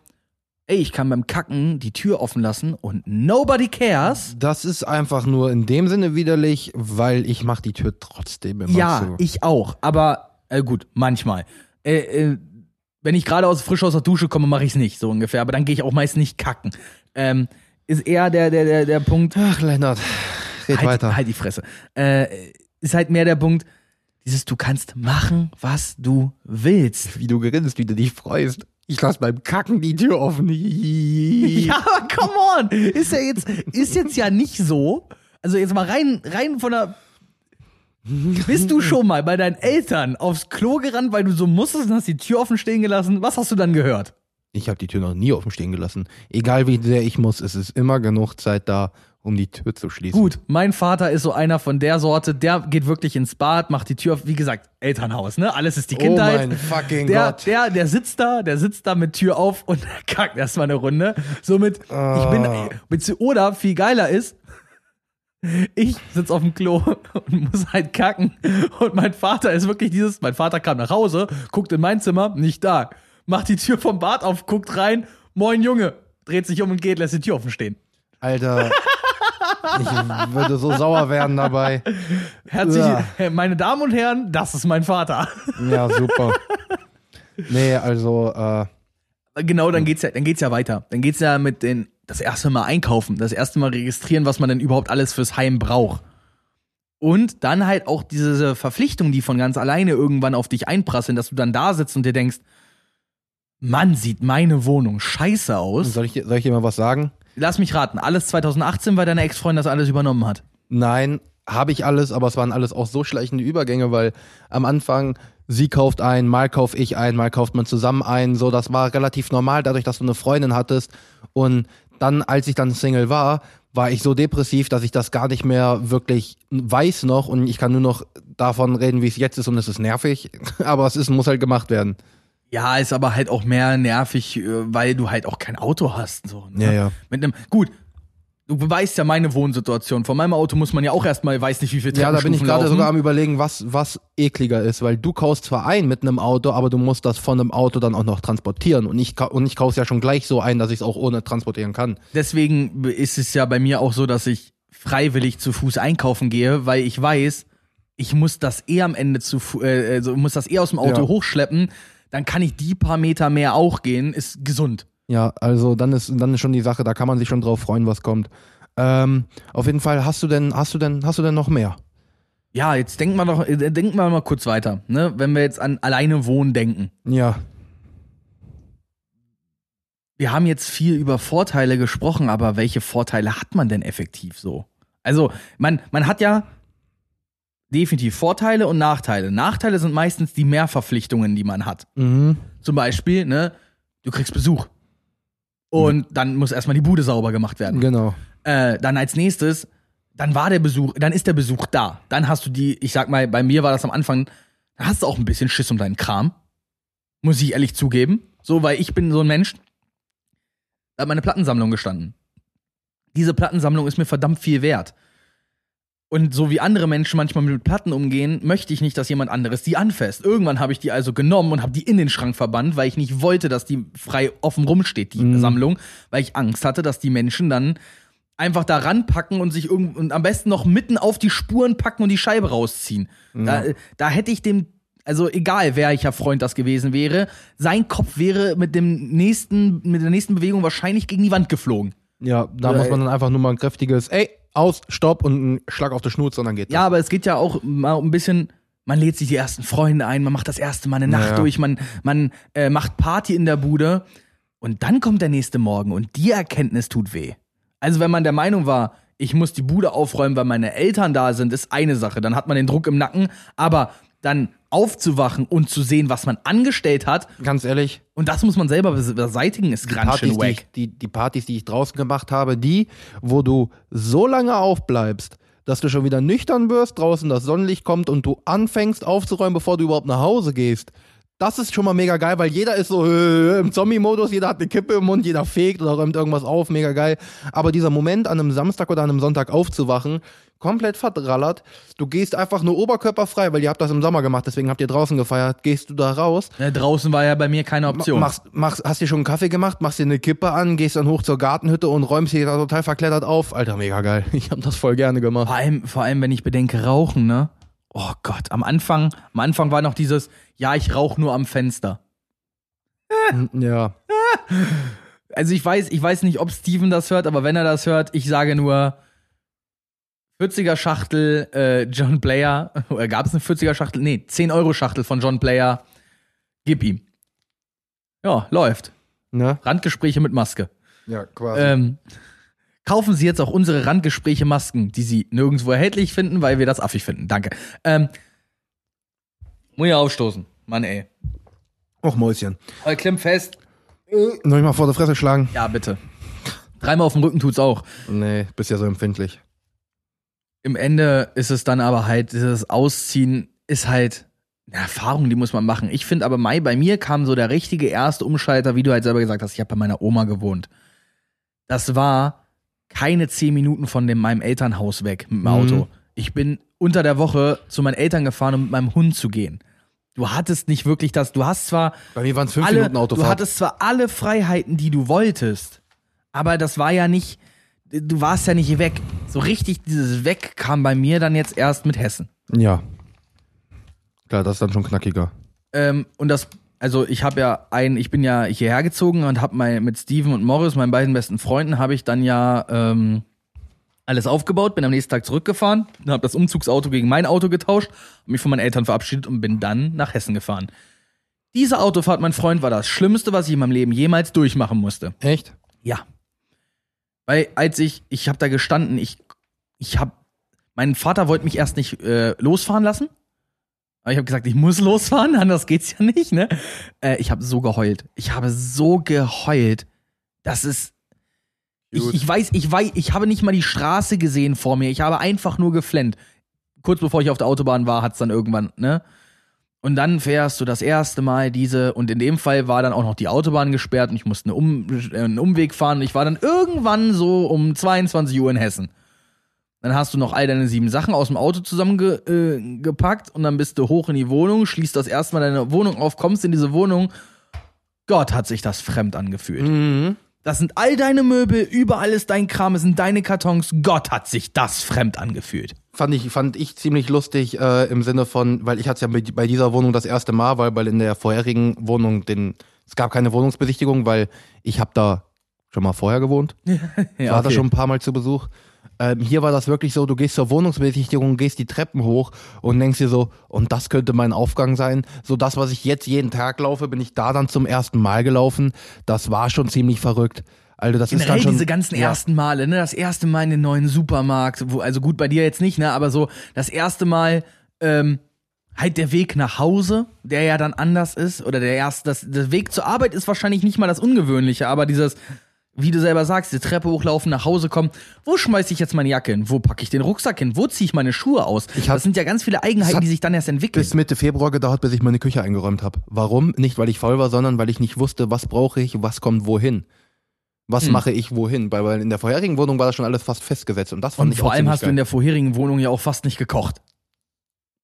ey, ich kann beim Kacken die Tür offen lassen und nobody cares. Das ist einfach nur in dem Sinne widerlich, weil ich mache die Tür trotzdem immer Ja, zu. ich auch. Aber äh, gut, manchmal. Äh, äh, wenn ich gerade aus frisch aus der Dusche komme, mache ich es nicht so ungefähr. Aber dann gehe ich auch meist nicht kacken. Ähm, ist eher der der der der Punkt. Ach, Lennart, red Halt, weiter. halt die Fresse. Äh, ist halt mehr der Punkt. Dieses, du kannst machen, was du willst. Wie du grinst, wie du dich freust. Ich lass beim Kacken die Tür offen. Ja, aber come on! Ist ja jetzt, ist jetzt ja nicht so. Also jetzt mal rein, rein von der. Bist du schon mal bei deinen Eltern aufs Klo gerannt, weil du so musstest und hast die Tür offen stehen gelassen? Was hast du dann gehört? Ich habe die Tür noch nie offen stehen gelassen. Egal wie sehr ich muss, es ist immer genug Zeit da, um die Tür zu schließen. Gut, mein Vater ist so einer von der Sorte, der geht wirklich ins Bad, macht die Tür auf, wie gesagt, Elternhaus, ne? Alles ist die Kindheit. Oh mein fucking der, Gott. Der, der sitzt da, der sitzt da mit Tür auf und kackt erstmal eine Runde. Somit, ich bin, Ah. oder viel geiler ist, ich sitz auf dem Klo und muss halt kacken. Und mein Vater ist wirklich dieses, mein Vater kam nach Hause, guckt in mein Zimmer, nicht da. Macht die Tür vom Bad auf, guckt rein, moin Junge, dreht sich um und geht, lässt die Tür offen stehen. Alter, ich würde so sauer werden dabei. Herzlich, Ja. meine Damen und Herren, das ist mein Vater. Ja, super. Nee, also, äh, Genau, dann geht's ja, dann geht's ja weiter. Dann geht's ja mit den, das erste Mal einkaufen, das erste Mal registrieren, was man denn überhaupt alles fürs Heim braucht. Und dann halt auch diese Verpflichtung, die von ganz alleine irgendwann auf dich einprasseln, dass du dann da sitzt und dir denkst, Mann, sieht meine Wohnung scheiße aus. soll ich, soll ich dir mal was sagen? Lass mich raten, alles 2018, weil deine Ex-Freundin das alles übernommen hat. Nein, habe ich alles, aber es waren alles auch so schleichende Übergänge, weil am Anfang sie kauft ein, mal kauf ich ein, mal kauft man zusammen ein. So, das war relativ normal, dadurch, dass du eine Freundin hattest. Und dann, als ich dann Single war, war ich so depressiv, dass ich das gar nicht mehr wirklich weiß noch und ich kann nur noch davon reden, wie es jetzt ist und es ist nervig, aber es ist, muss halt gemacht werden. Ja, ist aber halt auch mehr nervig, äh, weil du halt auch kein Auto hast. So, ne? Ja, ja. Mit einem, gut, du weißt ja meine Wohnsituation. Von meinem Auto muss man ja auch erstmal, weiß nicht, wie viel Ja, da bin ich Treppenstufen gerade sogar am überlegen, was, was ekliger ist, weil du kaufst zwar ein mit einem Auto, aber du musst das von einem Auto dann auch noch transportieren und ich, und ich kaufe ja schon gleich so ein, dass ich es auch ohne transportieren kann. Deswegen ist es ja bei mir auch so, dass ich freiwillig zu Fuß einkaufen gehe, weil ich weiß, ich muss das eh am Ende zu, äh, also muss das eh aus dem Auto Ja. hochschleppen. Dann kann ich die paar Meter mehr auch gehen, ist gesund. Ja, also dann ist, dann ist schon die Sache, da kann man sich schon drauf freuen, was kommt. Ähm, auf jeden Fall, hast du denn, hast du denn, hast du denn noch mehr? Ja, jetzt denken wir doch, äh, denken wir mal kurz weiter, ne? Wenn wir jetzt an alleine wohnen denken. Ja, Wir haben jetzt viel über Vorteile gesprochen, aber welche Vorteile hat man denn effektiv so? Also, man, man hat ja definitiv Vorteile und Nachteile. Nachteile sind meistens die Mehrverpflichtungen, die man hat. mhm. Zum Beispiel, ne, du kriegst Besuch. Und dann muss erstmal die Bude sauber gemacht werden. genau. Äh, dann als nächstes, dann war der Besuch, dann ist der Besuch da. Dann hast du die, ich sag mal, bei mir war das am Anfang, da hast du auch ein bisschen Schiss um deinen Kram. Muss ich ehrlich zugeben. So, weil ich bin so ein Mensch, da hat meine Plattensammlung gestanden. Diese Plattensammlung ist mir verdammt viel wert. Und so wie andere Menschen manchmal mit Platten umgehen, möchte ich nicht, dass jemand anderes die anfasst. Irgendwann habe ich die also genommen und habe die in den Schrank verbannt, weil ich nicht wollte, dass die frei offen rumsteht, die Sammlung, weil ich Angst hatte, dass die Menschen dann einfach da ranpacken und sich irgend und am besten noch mitten auf die Spuren packen und die Scheibe rausziehen. Da, da hätte ich dem, also egal welcher Freund das gewesen wäre, sein Kopf wäre mit dem nächsten, mit der nächsten Bewegung wahrscheinlich gegen die Wand geflogen. Ja, da Oder- muss man dann einfach nur mal ein kräftiges, ey, aus, stopp und einen Schlag auf die Schnauze und dann geht Ja, aber es geht ja auch mal ein bisschen. Man lädt sich die ersten Freunde ein, man macht das erste Mal eine Nacht Ja, ja. durch, man, man äh, macht Party in der Bude und dann kommt der nächste Morgen und die Erkenntnis tut weh. Also wenn man der Meinung war, ich muss die Bude aufräumen, weil meine Eltern da sind, ist eine Sache, dann hat man den Druck im Nacken, aber dann aufzuwachen und zu sehen, was man angestellt hat. Ganz ehrlich, und das muss man selber bes- beseitigen, ist ganz schön die, wack. ich, die, die Partys, die ich draußen gemacht habe, die, wo du so lange aufbleibst, dass du schon wieder nüchtern wirst, draußen das Sonnenlicht kommt und du anfängst aufzuräumen, bevor du überhaupt nach Hause gehst. Das ist schon mal mega geil, weil jeder ist so äh, im Zombie-Modus, jeder hat eine Kippe im Mund, jeder fegt oder räumt irgendwas auf, mega geil. Aber dieser Moment, an einem Samstag oder an einem Sonntag aufzuwachen, komplett verdrallert. Du gehst einfach nur oberkörperfrei, weil ihr habt das im Sommer gemacht, deswegen habt ihr draußen gefeiert, gehst du da raus, Ne, draußen war ja bei mir keine Option. Machst, machst, hast dir schon einen Kaffee gemacht, machst dir eine Kippe an, gehst dann hoch zur Gartenhütte und räumst hier da total verklettert auf. Alter, mega geil. Ich hab das voll gerne gemacht. Vor allem, vor allem, wenn ich bedenke, Rauchen, ne? Oh Gott, am Anfang, am Anfang war noch dieses, ja, ich rauche nur am Fenster. Ja. Also ich weiß, ich weiß nicht, ob Steven das hört, aber wenn er das hört, ich sage nur 40er Schachtel äh, John Player. Oder gab es eine 40er Schachtel? Nee, 10 Euro Schachtel von John Player. Gib ihm. Ja, läuft. Ne? Randgespräche mit Maske. Ja, quasi. Ähm, kaufen Sie jetzt auch unsere Randgespräche Masken, die Sie nirgendwo erhältlich finden, weil wir das affig finden. Danke. Ähm, muss ja aufstoßen. Mann, ey. Och, Mäuschen. Aber klemm fest. Soll ich mal vor der Fresse schlagen? Ja, bitte. Dreimal auf dem Rücken tut's auch. Nee, bist ja so empfindlich. Im Ende ist es dann aber halt, dieses Ausziehen ist halt eine Erfahrung, die muss man machen. Ich finde aber, Mai, bei mir kam so der richtige erste Umschalter, wie du halt selber gesagt hast, ich habe bei meiner Oma gewohnt. Das war keine zehn Minuten von dem, meinem Elternhaus weg mit dem Auto. Mhm. Ich bin unter der Woche zu meinen Eltern gefahren, um mit meinem Hund zu gehen. Du hattest nicht wirklich das, du hast zwar Bei mir waren es fünf alle, Minuten du Autofahrt. hattest zwar alle Freiheiten, die du wolltest, aber das war ja nicht, du warst ja nicht weg. So richtig dieses Weg kam bei mir dann jetzt erst mit Hessen. ja. Klar, das ist dann schon knackiger. Ähm, und das, also ich habe ja ein, ich bin ja hierher gezogen und habe mal mit Steven und Morris, meinen beiden besten Freunden, habe ich dann ja ähm, alles aufgebaut, bin am nächsten Tag zurückgefahren, habe das Umzugsauto gegen mein Auto getauscht, hab mich von meinen Eltern verabschiedet und bin dann nach Hessen gefahren. Diese Autofahrt, mein Freund, war das Schlimmste, was ich in meinem Leben jemals durchmachen musste. Echt? Ja. Weil als ich, ich habe da gestanden, ich, ich habe, mein Vater wollte mich erst nicht äh, losfahren lassen. Aber ich habe gesagt, ich muss losfahren, anders geht's ja nicht, ne? Äh, ich habe so geheult. Ich habe so geheult. Das ist. Ich, ich weiß, ich weiß, ich habe nicht mal die Straße gesehen vor mir. Ich habe einfach nur geflennt. Kurz bevor ich auf der Autobahn war, hat's dann irgendwann, ne? Und dann fährst du das erste Mal diese, und in dem Fall war dann auch noch die Autobahn gesperrt und ich musste eine um, äh, einen Umweg fahren. Ich war dann irgendwann so um 22 Uhr in Hessen. Dann hast du noch all deine sieben Sachen aus dem Auto zusammengepackt äh, und dann bist du hoch in die Wohnung, schließt das erste Mal deine Wohnung auf, kommst in diese Wohnung. Gott, hat sich das fremd angefühlt. Mhm. Das sind all deine Möbel, überall ist dein Kram, es sind deine Kartons. Gott, hat sich das fremd angefühlt. Fand ich, fand ich ziemlich lustig äh, im Sinne von, weil ich hatte es ja bei, dieser Wohnung das erste Mal, weil, weil in der vorherigen Wohnung den, es gab keine Wohnungsbesichtigung, weil ich habe da schon mal vorher gewohnt. Ja, war da schon ein paar Mal zu Besuch. Ähm, hier war das wirklich so, du gehst zur Wohnungsbesichtigung, gehst die Treppen hoch und denkst dir so, und das könnte mein Aufgang sein. So das, was ich jetzt jeden Tag laufe, bin ich da dann zum ersten Mal gelaufen. Das war schon ziemlich verrückt. Also das ist Generell dann schon, diese ganzen ja. ersten Male, ne? Das erste Mal in den neuen Supermarkt, wo, also gut bei dir jetzt nicht, ne? Aber so das erste Mal, ähm, halt der Weg nach Hause, der ja dann anders ist, oder der erste, das, der Weg zur Arbeit ist wahrscheinlich nicht mal das Ungewöhnliche, aber dieses, wie du selber sagst, die Treppe hochlaufen, nach Hause kommen, wo schmeiß ich jetzt meine Jacke hin? Wo packe ich den Rucksack hin? Wo ziehe ich meine Schuhe aus? Hab- das sind ja ganz viele Eigenheiten, die sich dann erst entwickeln. bis Mitte Februar gedauert, bis ich meine Küche eingeräumt habe. Warum? Nicht, weil ich faul war, sondern weil ich nicht wusste, was brauche ich, was kommt wohin. Was Hm. mache ich wohin? Weil, weil in der vorherigen Wohnung war das schon alles fast festgesetzt und das fand Und ich vor allem hast du geil. in der vorherigen Wohnung ja auch fast nicht gekocht.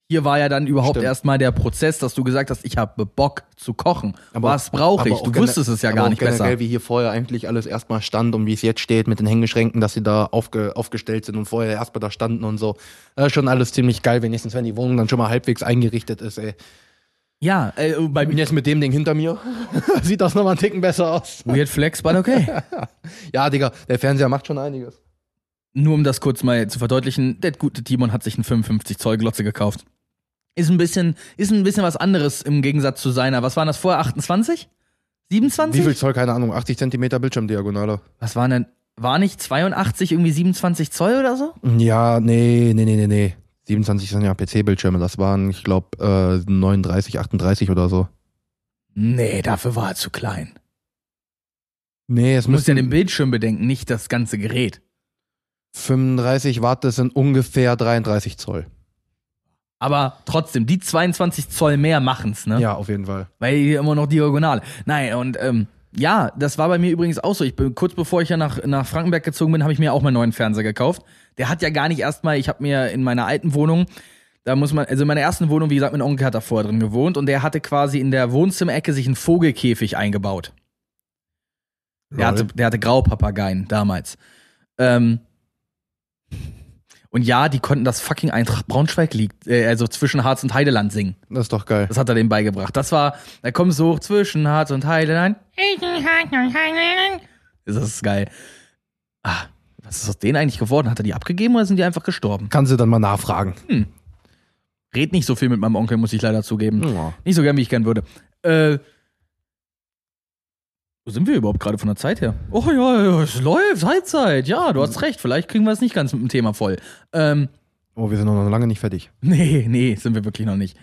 Hier war ja dann überhaupt Stimmt. erstmal der Prozess, dass du gesagt hast, ich habe Bock zu kochen. Aber- Was brauche ich? Du wusstest es ja gar nicht generell, besser. wie hier vorher eigentlich alles erstmal stand und wie es jetzt steht mit den Hängeschränken, dass sie da aufge, aufgestellt sind und vorher erstmal da standen und so. Das ist schon alles ziemlich geil, wenigstens wenn die Wohnung dann schon mal halbwegs eingerichtet ist, ey. Ja, äh, bei Und mir. jetzt mit dem Ding hinter mir sieht das nochmal einen Ticken besser aus. Weird Flex, but okay. Ja, Digga, der Fernseher macht schon einiges. Nur um das kurz mal zu verdeutlichen, der gute Timon hat sich einen 55 Zoll Glotze gekauft. Ist ein bisschen, ist ein bisschen was anderes im Gegensatz zu seiner. Was waren das vorher? 28? 27? Wie viel Zoll, keine Ahnung, 80 Zentimeter Bildschirmdiagonale. Was waren denn? War nicht 82 irgendwie 27 Zoll oder so? Ja, nee, nee, nee, nee, nee. 27 sind ja PC-Bildschirme, das waren, ich glaube, äh, 39, 38 oder so. Nee, dafür war er zu klein. Nee, es Du musst ja den Bildschirm bedenken, nicht das ganze Gerät. 35 Watt, das sind ungefähr 33 Zoll. Aber trotzdem, die 22 Zoll mehr machen's, ne? Ja, auf jeden Fall. Weil hier immer noch diagonal. Nein, und ähm, ja, das war bei mir übrigens auch so. Ich bin kurz bevor ich ja nach, nach Frankenberg gezogen bin, habe ich mir auch meinen neuen Fernseher gekauft. Der hat ja gar nicht erstmal, ich habe mir in meiner alten Wohnung, da muss man, also in meiner ersten Wohnung, wie gesagt, mein Onkel hat da vorher drin gewohnt und der hatte quasi in der Wohnzimmerecke sich einen Vogelkäfig eingebaut. Der hatte, der hatte Graupapageien damals. Ähm, und ja, die konnten das fucking Eintracht Braunschweig liegt, äh, also zwischen Harz und Heideland singen. Das ist doch geil. Das hat er dem beigebracht. Das war, da kommst du hoch zwischen Harz und Heideland. Das ist geil. Ah, was ist aus denen eigentlich geworden? Hat er die abgegeben oder sind die einfach gestorben? Kannst du dann mal nachfragen. Red nicht so viel mit meinem Onkel, muss ich leider zugeben. Ja. Nicht so gern, wie ich gern würde. Äh, wo sind wir überhaupt gerade von der Zeit her? Oh ja, ja, es läuft, Halbzeit. Ja, du hast recht. Vielleicht kriegen wir es nicht ganz mit dem Thema voll. Ähm, Oh, wir sind noch lange nicht fertig. nee, nee, sind wir wirklich noch nicht.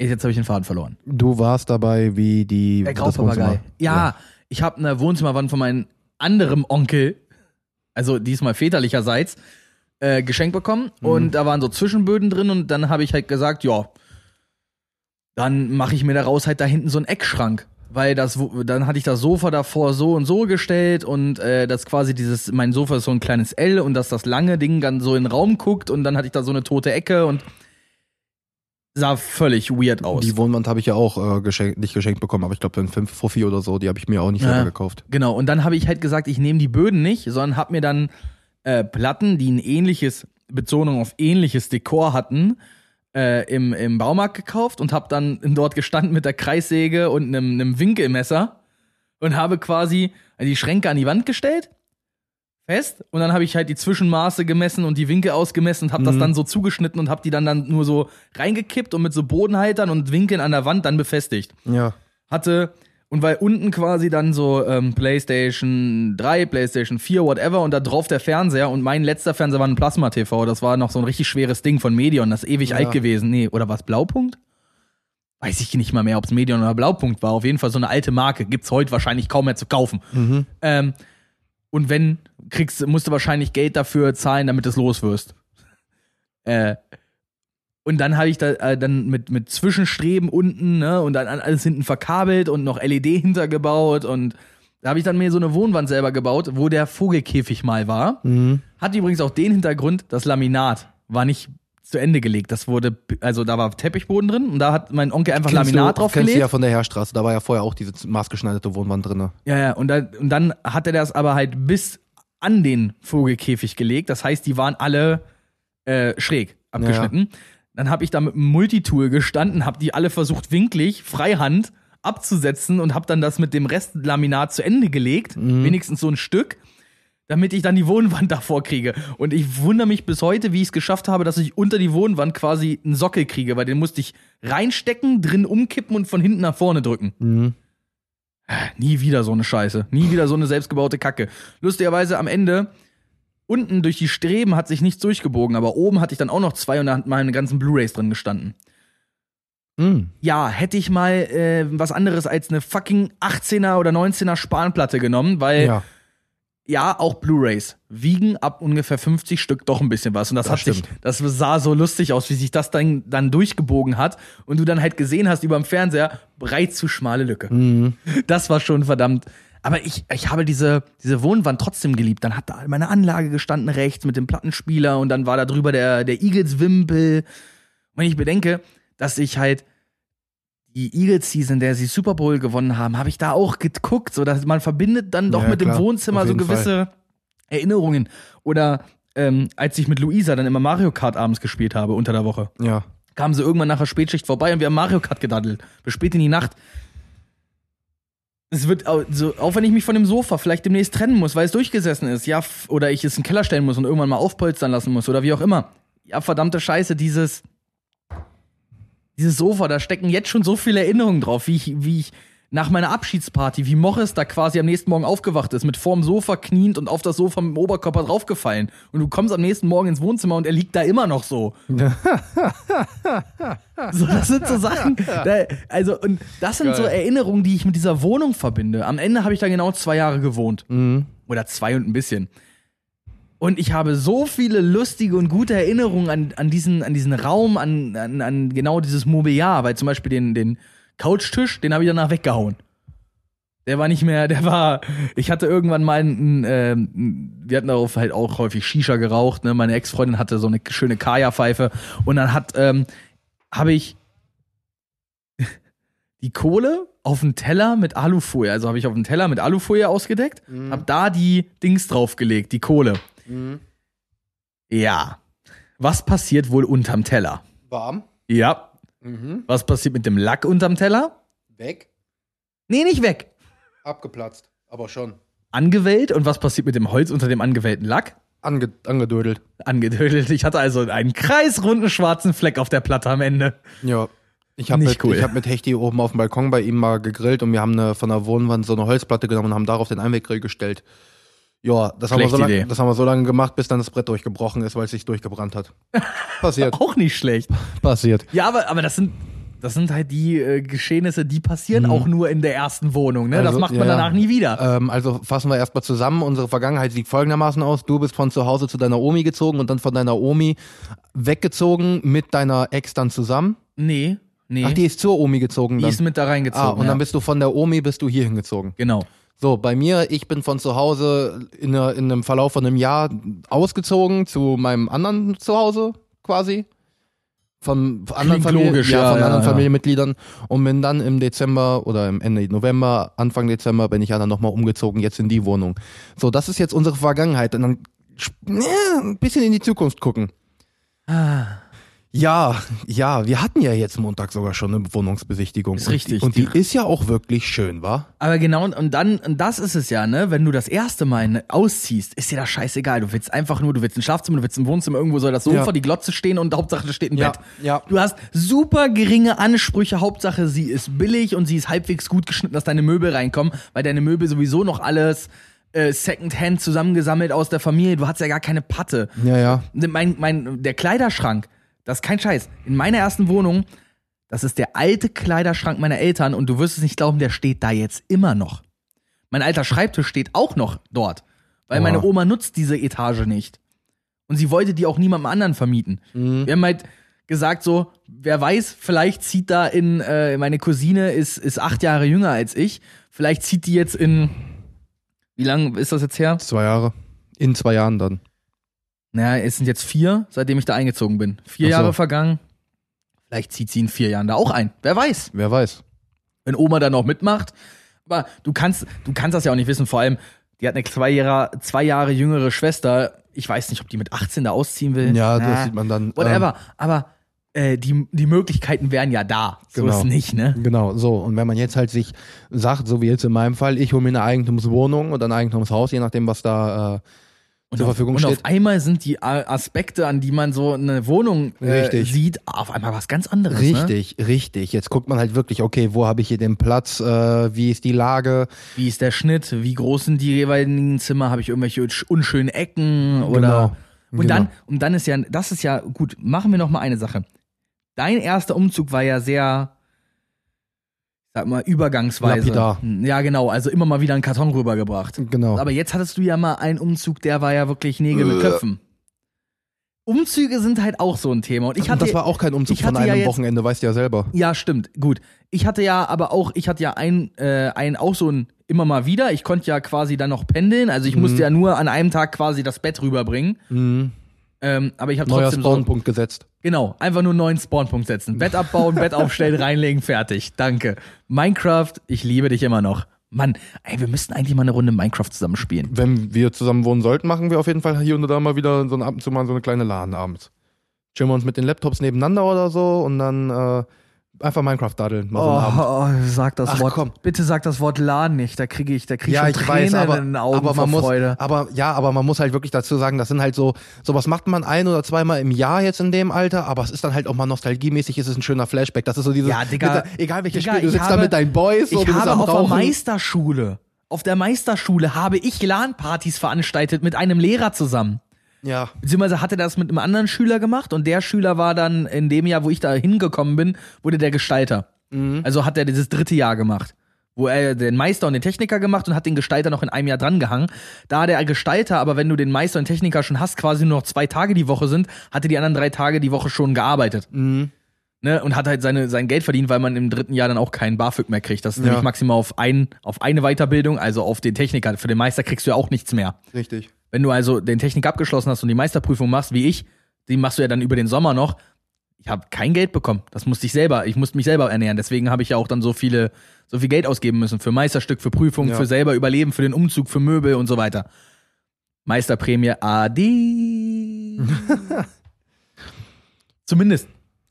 Jetzt habe ich den Faden verloren. Du warst dabei, wie die Der das Graupapagei. Wohnzimmer- Ja, ich habe eine Wohnzimmerwand von meinem anderen Onkel, also diesmal väterlicherseits, äh, geschenkt bekommen. Mhm. Und da waren so Zwischenböden drin und dann habe ich halt gesagt, ja, dann mache ich mir daraus halt da hinten so einen Eckschrank. Weil das, dann hatte ich das Sofa davor so und so gestellt und äh, das quasi dieses, mein Sofa ist so ein kleines L und dass das lange Ding dann so in den Raum guckt und dann hatte ich da so eine tote Ecke und sah völlig weird aus. Die Wohnwand habe ich ja auch äh, geschenkt, nicht geschenkt bekommen, aber ich glaube dann 5 Fuffi oder so, die habe ich mir auch nicht Ja. selber gekauft. Genau, und dann habe ich halt gesagt, ich nehme die Böden nicht, sondern habe mir dann äh, Platten, die ein ähnliches, Betonung auf ähnliches Dekor hatten, äh, im, im Baumarkt gekauft und habe dann dort gestanden mit der Kreissäge und einem, einem Winkelmesser und habe quasi die Schränke an die Wand gestellt, fest, und dann habe ich halt die Zwischenmaße gemessen und die Winkel ausgemessen und habe das Mhm. dann so zugeschnitten und habe die dann, dann nur so reingekippt und mit so Bodenhaltern und Winkeln an der Wand dann befestigt Ja. hatte und weil unten quasi dann so ähm, PlayStation 3, PlayStation 4, whatever und da drauf der Fernseher und mein letzter Fernseher war ein Plasma TV, das war noch so ein richtig schweres Ding von Medion, das ist ewig Ja. alt gewesen. Nee, oder was Blaupunkt? Weiß ich nicht mal mehr, ob es Medion oder Blaupunkt war. Auf jeden Fall so eine alte Marke, gibt's heute wahrscheinlich kaum mehr zu kaufen. Mhm. Ähm, und wenn kriegst, musst du wahrscheinlich Geld dafür zahlen, damit du es los wirst. Äh, und dann habe ich da äh, dann mit, mit Zwischenstreben unten, ne, und dann alles hinten verkabelt und noch LED hintergebaut und da habe ich dann mir so eine Wohnwand selber gebaut, wo der Vogelkäfig mal war. Mhm. Hat übrigens auch den Hintergrund, das Laminat war nicht zu Ende gelegt. Das wurde, also da war Teppichboden drin und da hat mein Onkel einfach Laminat du, drauf kennst du gelegt. ja von der Heerstraße, da war ja vorher auch diese maßgeschneiderte Wohnwand drin. Ja, ja, und dann, und dann hat er das aber halt bis an den Vogelkäfig gelegt. Das heißt, die waren alle äh, schräg abgeschnitten. Dann habe ich da mit einem Multitool gestanden, habe die alle versucht, winklig, freihand abzusetzen und habe dann das mit dem Restlaminat zu Ende gelegt. Wenigstens so ein Stück. Damit ich dann die Wohnwand davor kriege. Und ich wundere mich bis heute, wie ich es geschafft habe, dass ich unter die Wohnwand quasi einen Sockel kriege, weil den musste ich reinstecken, drin umkippen und von hinten nach vorne drücken. Mhm. Nie wieder so eine Scheiße. Nie wieder so eine selbstgebaute Kacke. Lustigerweise am Ende, unten durch die Streben hat sich nichts durchgebogen, aber oben hatte ich dann auch noch zwei und da hat meine ganzen Blu-Rays drin gestanden. Mhm. Ja, hätte ich mal äh, was anderes als eine fucking 18er oder 19er Spanplatte genommen, weil ja, Ja. auch Blu-Rays wiegen ab ungefähr 50 Stück doch ein bisschen was. Und das, Das hat sich, das sah so lustig aus, wie sich das dann, dann durchgebogen hat. Und du dann halt gesehen hast über dem Fernseher, breit zu schmale Lücke. Mhm. Das war schon verdammt. Aber ich, ich habe diese, diese Wohnwand trotzdem geliebt. Dann hat da meine Anlage gestanden rechts mit dem Plattenspieler und dann war da drüber der, der Eagles-Wimpel. Wenn ich bedenke, dass ich halt die Eagles-Season, der sie Super Bowl gewonnen haben, habe ich da auch geguckt. So, dass man verbindet dann doch Ja, mit klar, dem Wohnzimmer so gewisse Erinnerungen. Oder ähm, als ich mit Luisa dann immer Mario Kart abends gespielt habe unter der Woche Ja. kamen sie irgendwann nach der Spätschicht vorbei und wir haben Mario Kart gedaddelt. Bis spät in die Nacht. Es wird, au- so, auch wenn ich mich von dem Sofa vielleicht demnächst trennen muss, weil es durchgesessen ist, ja, oder ich es in den Keller stellen muss und irgendwann mal aufpolstern lassen muss oder wie auch immer. Ja, verdammte Scheiße, dieses, dieses Sofa, da stecken jetzt schon so viele Erinnerungen drauf, wie ich, wie ich nach meiner Abschiedsparty, wie Morris da quasi am nächsten Morgen aufgewacht ist, mit vorm Sofa kniend und auf das Sofa mit dem Oberkörper draufgefallen. Und du kommst am nächsten Morgen ins Wohnzimmer und er liegt da immer noch so. So, das sind so Sachen. Da, also, und das sind so Geil. Erinnerungen, die ich mit dieser Wohnung verbinde. Am Ende habe ich da genau zwei Jahre gewohnt. Mhm. Oder zwei und ein bisschen. Und ich habe so viele lustige und gute Erinnerungen an, an, diesen, an diesen Raum, an, an, an genau dieses Mobiliar, weil zum Beispiel den, den Couchtisch, den habe ich danach weggehauen. Der war nicht mehr, der war, ich hatte irgendwann mal einen, ähm, wir hatten darauf halt auch häufig Shisha geraucht, ne? Meine Ex-Freundin hatte so eine schöne Kaya-Pfeife und dann hat, ähm, habe ich die Kohle auf einen Teller mit Alufolie, also habe ich auf einen Teller mit Alufolie ausgedeckt, hab da die Dings draufgelegt, die Kohle. Mhm. Ja. Was passiert wohl unterm Teller? Warm. Ja. Mhm. Was passiert mit dem Lack unterm Teller? Weg. Nee, nicht weg. Abgeplatzt. Aber schon. Angewellt. Und was passiert mit dem Holz unter dem angewellten Lack? Ange angedödelt. Angedödelt. Ich hatte also einen kreisrunden schwarzen Fleck auf der Platte am Ende. Ja. Ich habe mit, cool. ich hab mit Hechti oben auf dem Balkon bei ihm mal gegrillt und wir haben eine, von der Wohnwand so eine Holzplatte genommen und haben darauf den Einweggrill gestellt. Ja, das haben, wir so lang, das haben wir so lange gemacht, bis dann das Brett durchgebrochen ist, weil es sich durchgebrannt hat. Passiert. Auch nicht schlecht. Passiert. Ja, aber, aber das sind. das sind halt die äh, Geschehnisse, die passieren auch nur in der ersten Wohnung. Ne? das Also, macht man ja, danach nie wieder. Ähm, also fassen wir erstmal zusammen. Unsere Vergangenheit sieht folgendermaßen aus. Du bist von zu Hause zu deiner Omi gezogen und dann von deiner Omi weggezogen mit deiner Ex dann zusammen. nee, nee. Ach, die ist zur Omi gezogen die dann. ist mit da reingezogen. ah, und ja. dann bist du von der Omi bist du hier hingezogen. genau. So, bei mir, ich bin von zu Hause in, in einem Verlauf von einem Jahr ausgezogen zu meinem anderen Zuhause quasi. Von anderen, Familie, logisch, ja, ja, von ja, anderen. Familienmitgliedern und bin dann im Dezember oder im Ende November, Anfang Dezember bin ich ja dann nochmal umgezogen, jetzt in die Wohnung. So, das ist jetzt unsere Vergangenheit und dann ein bisschen in die Zukunft gucken. Ah. Ja, ja, wir hatten ja jetzt Montag sogar schon eine Wohnungsbesichtigung. Ist und richtig. Die, und die Die- ist ja auch wirklich schön, wa? Aber genau, und, und dann, und das ist es ja, ne? Wenn du das erste Mal ne, ausziehst, ist dir das scheißegal. Du willst einfach nur, du willst ein Schlafzimmer, du willst ein Wohnzimmer, irgendwo soll das Sofa, Ja. die Glotze stehen und Hauptsache da steht ein Ja, Bett. ja. Du hast super geringe Ansprüche, Hauptsache sie ist billig und sie ist halbwegs gut geschnitten, dass deine Möbel reinkommen, weil deine Möbel sowieso noch alles äh, Secondhand zusammengesammelt aus der Familie. Du hast ja gar keine Patte. Ja, ja. Mein, mein, der Kleiderschrank, das ist kein Scheiß. In meiner ersten Wohnung, das ist der alte Kleiderschrank meiner Eltern und du wirst es nicht glauben, der steht da jetzt immer noch. Mein alter Schreibtisch steht auch noch dort, weil Boah. meine Oma nutzt diese Etage nicht. Und sie wollte die auch niemandem anderen vermieten. Wir haben halt gesagt so, wer weiß, vielleicht zieht da in, äh, meine Cousine ist, ist acht Jahre jünger als ich, vielleicht zieht die jetzt in, wie lange ist das jetzt her? Zwei Jahre. In zwei Jahren dann. Naja, es sind jetzt vier, seitdem ich da eingezogen bin. Vier so. Jahre vergangen. Vielleicht zieht sie in vier Jahren da auch ein. Wer weiß. Wer weiß. Wenn Oma dann noch mitmacht. Aber du kannst, du kannst das ja auch nicht wissen. Vor allem, die hat eine zwei Jahre, zwei Jahre jüngere Schwester. Ich weiß nicht, ob die mit 18 da ausziehen will. Ja, das Na, sieht man dann. Whatever. Aber äh, die, die Möglichkeiten wären ja da. So Genau. ist nicht, ne? Ähm, genau, so. Und wenn man jetzt halt sich sagt, so wie jetzt in meinem Fall, ich hole mir eine Eigentumswohnung oder ein Eigentumshaus, je nachdem, was da äh, Und, zur auf, Verfügung und steht. auf einmal sind die Aspekte, an die man so eine Wohnung äh, sieht, auf einmal was ganz anderes. Ne? Richtig, richtig. Jetzt guckt man halt wirklich, okay, wo habe ich hier den Platz, äh, wie ist die Lage? Wie ist der Schnitt? Wie groß sind die jeweiligen Zimmer? Habe ich irgendwelche sch- unschönen Ecken oder? Genau. Und dann und dann ist ja, das ist ja gut. Machen wir noch mal eine Sache. Dein erster Umzug war ja sehr, sag mal übergangsweise. Lapidar. Hm, Ja genau. Also immer mal wieder einen Karton rübergebracht. Genau. Aber jetzt hattest du ja mal einen Umzug, der war ja wirklich Nägel mit Äh. Köpfen. Umzüge sind halt auch so ein Thema. Und ich hatte das war auch kein Umzug ich von hatte ja einem jetzt- Wochenende, weißt du ja selber. Ja, stimmt. Gut. Ich hatte ja aber auch, ich hatte ja ein, äh, ein auch so ein immer mal wieder. Ich konnte ja quasi dann noch pendeln. Also ich musste ja nur an einem Tag quasi das Bett rüberbringen. Mhm. Ähm, aber ich habe Neuer trotzdem so, Spawnpunkt gesetzt. genau einfach nur einen neuen Spawnpunkt setzen, Bett abbauen, Bett aufstellen, reinlegen, fertig. Danke. Minecraft, ich liebe dich immer noch. Mann, ey, wir müssten eigentlich mal eine Runde Minecraft zusammen spielen. Wenn wir zusammen wohnen sollten, machen wir auf jeden Fall hier und da mal wieder so ein, ab und zu mal so eine kleine LAN abends. Chillen wir uns mit den Laptops nebeneinander oder so und dann äh, einfach Minecraft daddeln. Mal so einen Abend. oh, sag das Ach, Wort. komm. Bitte sag das Wort LAN nicht. Da kriege ich, da kriege ich Ja, ich Tränen weiß, aber, in den Augen aber vor man muss, Freude. aber ja, aber man muss halt wirklich dazu sagen, das sind halt so, sowas macht man ein oder zweimal im Jahr jetzt in dem Alter, aber es ist dann halt auch mal nostalgiemäßig, ist es ein schöner Flashback. Das ist so dieses, Ja, Digga. mit egal welches Digga, Spiel, du sitzt da habe- mit deinen Boys, so, Ich habe auf der. Meisterschule, auf der Meisterschule habe ich LAN-Partys veranstaltet mit einem Lehrer zusammen. Ja, Beziehungsweise hatte das mit einem anderen Schüler gemacht und der Schüler war dann in dem Jahr, wo ich da hingekommen bin, wurde der Gestalter. Also hat er dieses dritte Jahr gemacht. Wo er den Meister und den Techniker gemacht und hat den Gestalter noch in einem Jahr dran gehangen. Da der Gestalter, aber wenn du den Meister und Techniker schon hast, quasi nur noch zwei Tage die Woche sind, hatte die anderen drei Tage die Woche schon gearbeitet. Mhm. Ne, und hat halt seine, sein Geld verdient, weil man im dritten Jahr dann auch keinen BAföG mehr kriegt. Das ist nämlich maximal auf, ein, auf eine Weiterbildung, also auf den Techniker. Für den Meister kriegst du ja auch nichts mehr. richtig. Wenn du also den Technik abgeschlossen hast und die Meisterprüfung machst, wie ich, die machst du ja dann über den Sommer noch. Ich habe kein Geld bekommen. Das musste ich selber. Ich musste mich selber ernähren. Deswegen habe ich ja auch dann so viele, so viel Geld ausgeben müssen für Meisterstück, für Prüfung, Ja. für selber Überleben, für den Umzug, für Möbel und so weiter. Meisterprämie AD. Zumindest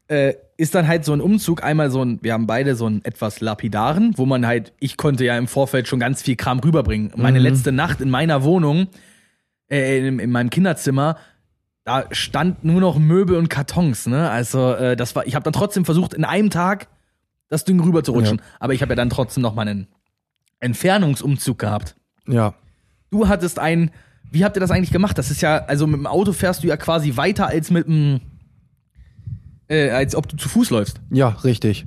äh, ist dann halt so ein Umzug einmal so ein, wir haben beide so einen etwas lapidaren, wo man halt, ich konnte ja im Vorfeld schon ganz viel Kram rüberbringen. Meine letzte Nacht in meiner Wohnung, äh, in, in meinem Kinderzimmer, da stand nur noch Möbel und Kartons, ne? Also äh, das war, ich habe dann trotzdem versucht, in einem Tag das Ding rüber zu rutschen. Aber ich habe ja dann trotzdem noch mal einen Entfernungsumzug gehabt. Ja. Du hattest ein, wie habt ihr das eigentlich gemacht? Das ist ja, also mit dem Auto fährst du ja quasi weiter als mit dem, äh, als ob du zu Fuß läufst. Ja, richtig.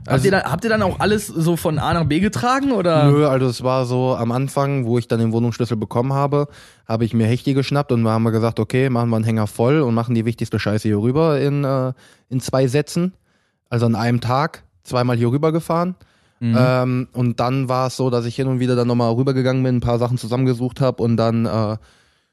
Habt, Also- ihr dann, habt ihr dann auch alles so von A nach B getragen oder? Nö, also es war so am Anfang, wo ich dann den Wohnungsschlüssel bekommen habe, habe ich mir Hechti geschnappt und wir haben gesagt, okay, machen wir einen Hänger voll und machen die wichtigste Scheiße hier rüber in, äh, in zwei Sätzen. Also an einem Tag zweimal hier rüber gefahren. Mhm. Ähm, und dann war es so, dass ich hin und wieder dann nochmal rübergegangen bin, ein paar Sachen zusammengesucht habe und dann äh,